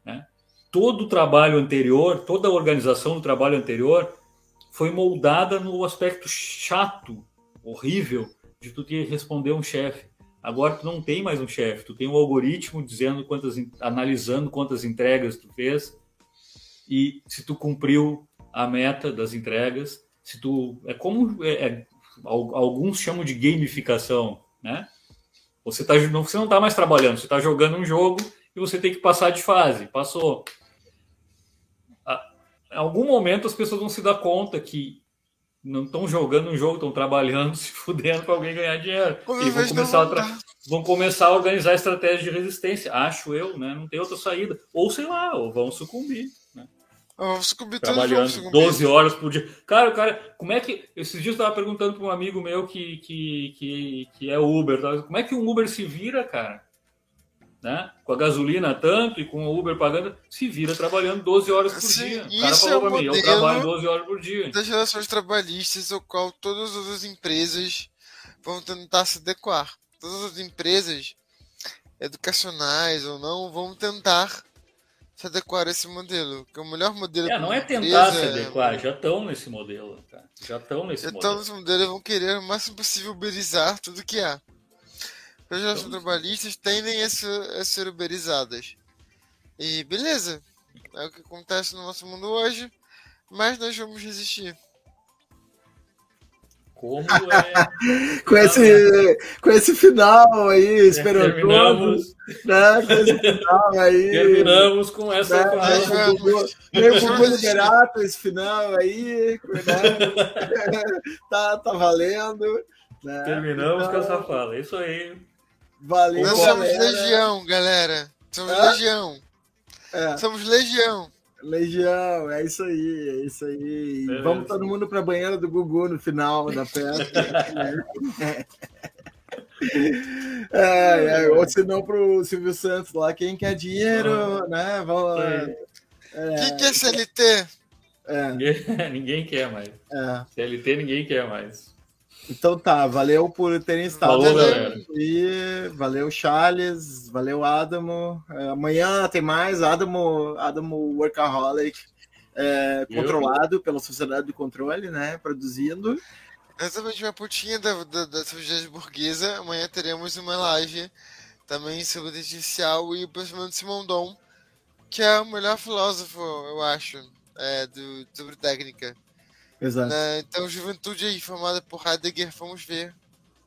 né? Todo o trabalho anterior, toda a organização do trabalho anterior foi moldada no aspecto chato, horrível, de tu ter responder um chefe. Agora tu não tem mais um chefe, tu tem um algoritmo dizendo quantas, analisando quantas entregas tu fez e se tu cumpriu a meta das entregas, se tu é como é, é, al- alguns chamam de gamificação, né? Você tá não você não está mais trabalhando, você está jogando um jogo e você tem que passar de fase. Passou. Em algum momento as pessoas vão se dar conta que não estão jogando um jogo, estão trabalhando, *laughs* se fudendo para alguém ganhar dinheiro. Como E vão começar, tra- vão começar a organizar estratégias de resistência. Acho eu, né? Não tem outra saída. Ou sei lá, ou vão sucumbir. Vamos sucumbir Trabalhando vamos sucumbir. 12 horas por dia. Cara, cara, como é que. Esses dias eu estava perguntando para um amigo meu que, que, que, que é Uber. Como é que um Uber se vira, cara? Né? Com a gasolina tanto e com o Uber pagando, se vira trabalhando 12 horas por Sim, dia. O cara falou é para mim, eu trabalho 12 horas por dia. das relações trabalhistas ao qual todas as empresas vão tentar se adequar. Todas as empresas, educacionais ou não, vão tentar se adequar a esse modelo. Que é o melhor modelo É, não é tentar se empresa, adequar, já estão nesse modelo. Cara. Já estão nesse Já modelo. estão nesse modelo e vão querer o máximo possível uberizar tudo que há. As relações Então- trabalhistas tendem a ser, a ser uberizadas. E beleza, é o que acontece no nosso mundo hoje, mas nós vamos resistir. Como *laughs* é. Com esse, com esse final aí, esperançoso, terminamos, né? Com esse final aí. terminamos com essa. né? com. Meio. Liberato esse final aí, né? *laughs* *laughs* tá, tá valendo. Né? Terminamos Então, com essa fala. É isso aí. Valeu, Nós somos galera. legião, galera. Somos Hã? legião. É, Somos legião. legião, é isso aí, é isso aí. Beleza. Vamos todo mundo pra banheira do Gugu no final da festa. *laughs* é, é, ou se não pro Silvio Santos lá, quem quer dinheiro, né? Vamos, Isso Quem quer CLT? é, Ninguém, *laughs* ninguém quer mais. é. CLT ninguém quer mais. Então tá, valeu por terem estado Falou, aqui. galera. E valeu, Charles, valeu, Adamo. É, amanhã tem mais, Adamo, Adamo Workaholic, é, Eu? controlado pela Sociedade do Controle, né? Produzindo. Exatamente uma putinha da, da, da sociedade burguesa. Amanhã teremos uma live também sobre artificial e o pensamento de Simon Dom, que é o melhor filósofo, eu acho, é, do, sobre técnica. Exato. né? Então, juventude aí, formada por Heidegger, vamos ver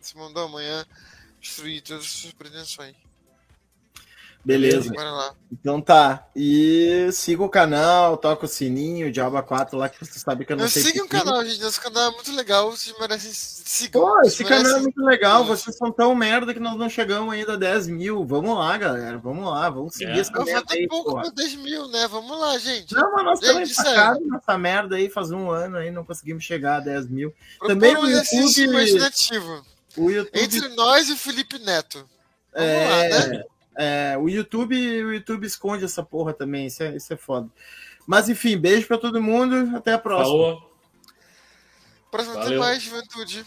Simon Dom amanhã destruir todas as suas pretensões. Beleza. Então tá. E siga o canal, toca o sininho, Diaba 4 lá, que você sabe que eu não Não sei. sigam o canal, gente. Nosso canal é muito legal. Vocês merecem. Sigam. Pô, esse canal é merecem- muito legal. Vocês são tão merda que nós não chegamos ainda a 10 mil. Vamos lá, galera. Vamos lá. Vamos seguir É. essa Não, merda falta aí, pouco porra. pra 10 mil, né? Vamos lá, gente. Não, mas nós Gente, estamos sério. empacados nessa merda aí faz um ano aí, não conseguimos chegar a 10 mil. Propõe Também um exercício YouTube- imaginativo. O YouTube, Entre nós e o Felipe Neto. Vamos é, lá, né? É, o YouTube, o YouTube esconde essa porra também, isso é, isso é foda. Mas enfim, beijo para todo mundo. Até a próxima. Falou. Próximo até Valeu. mais, juventude.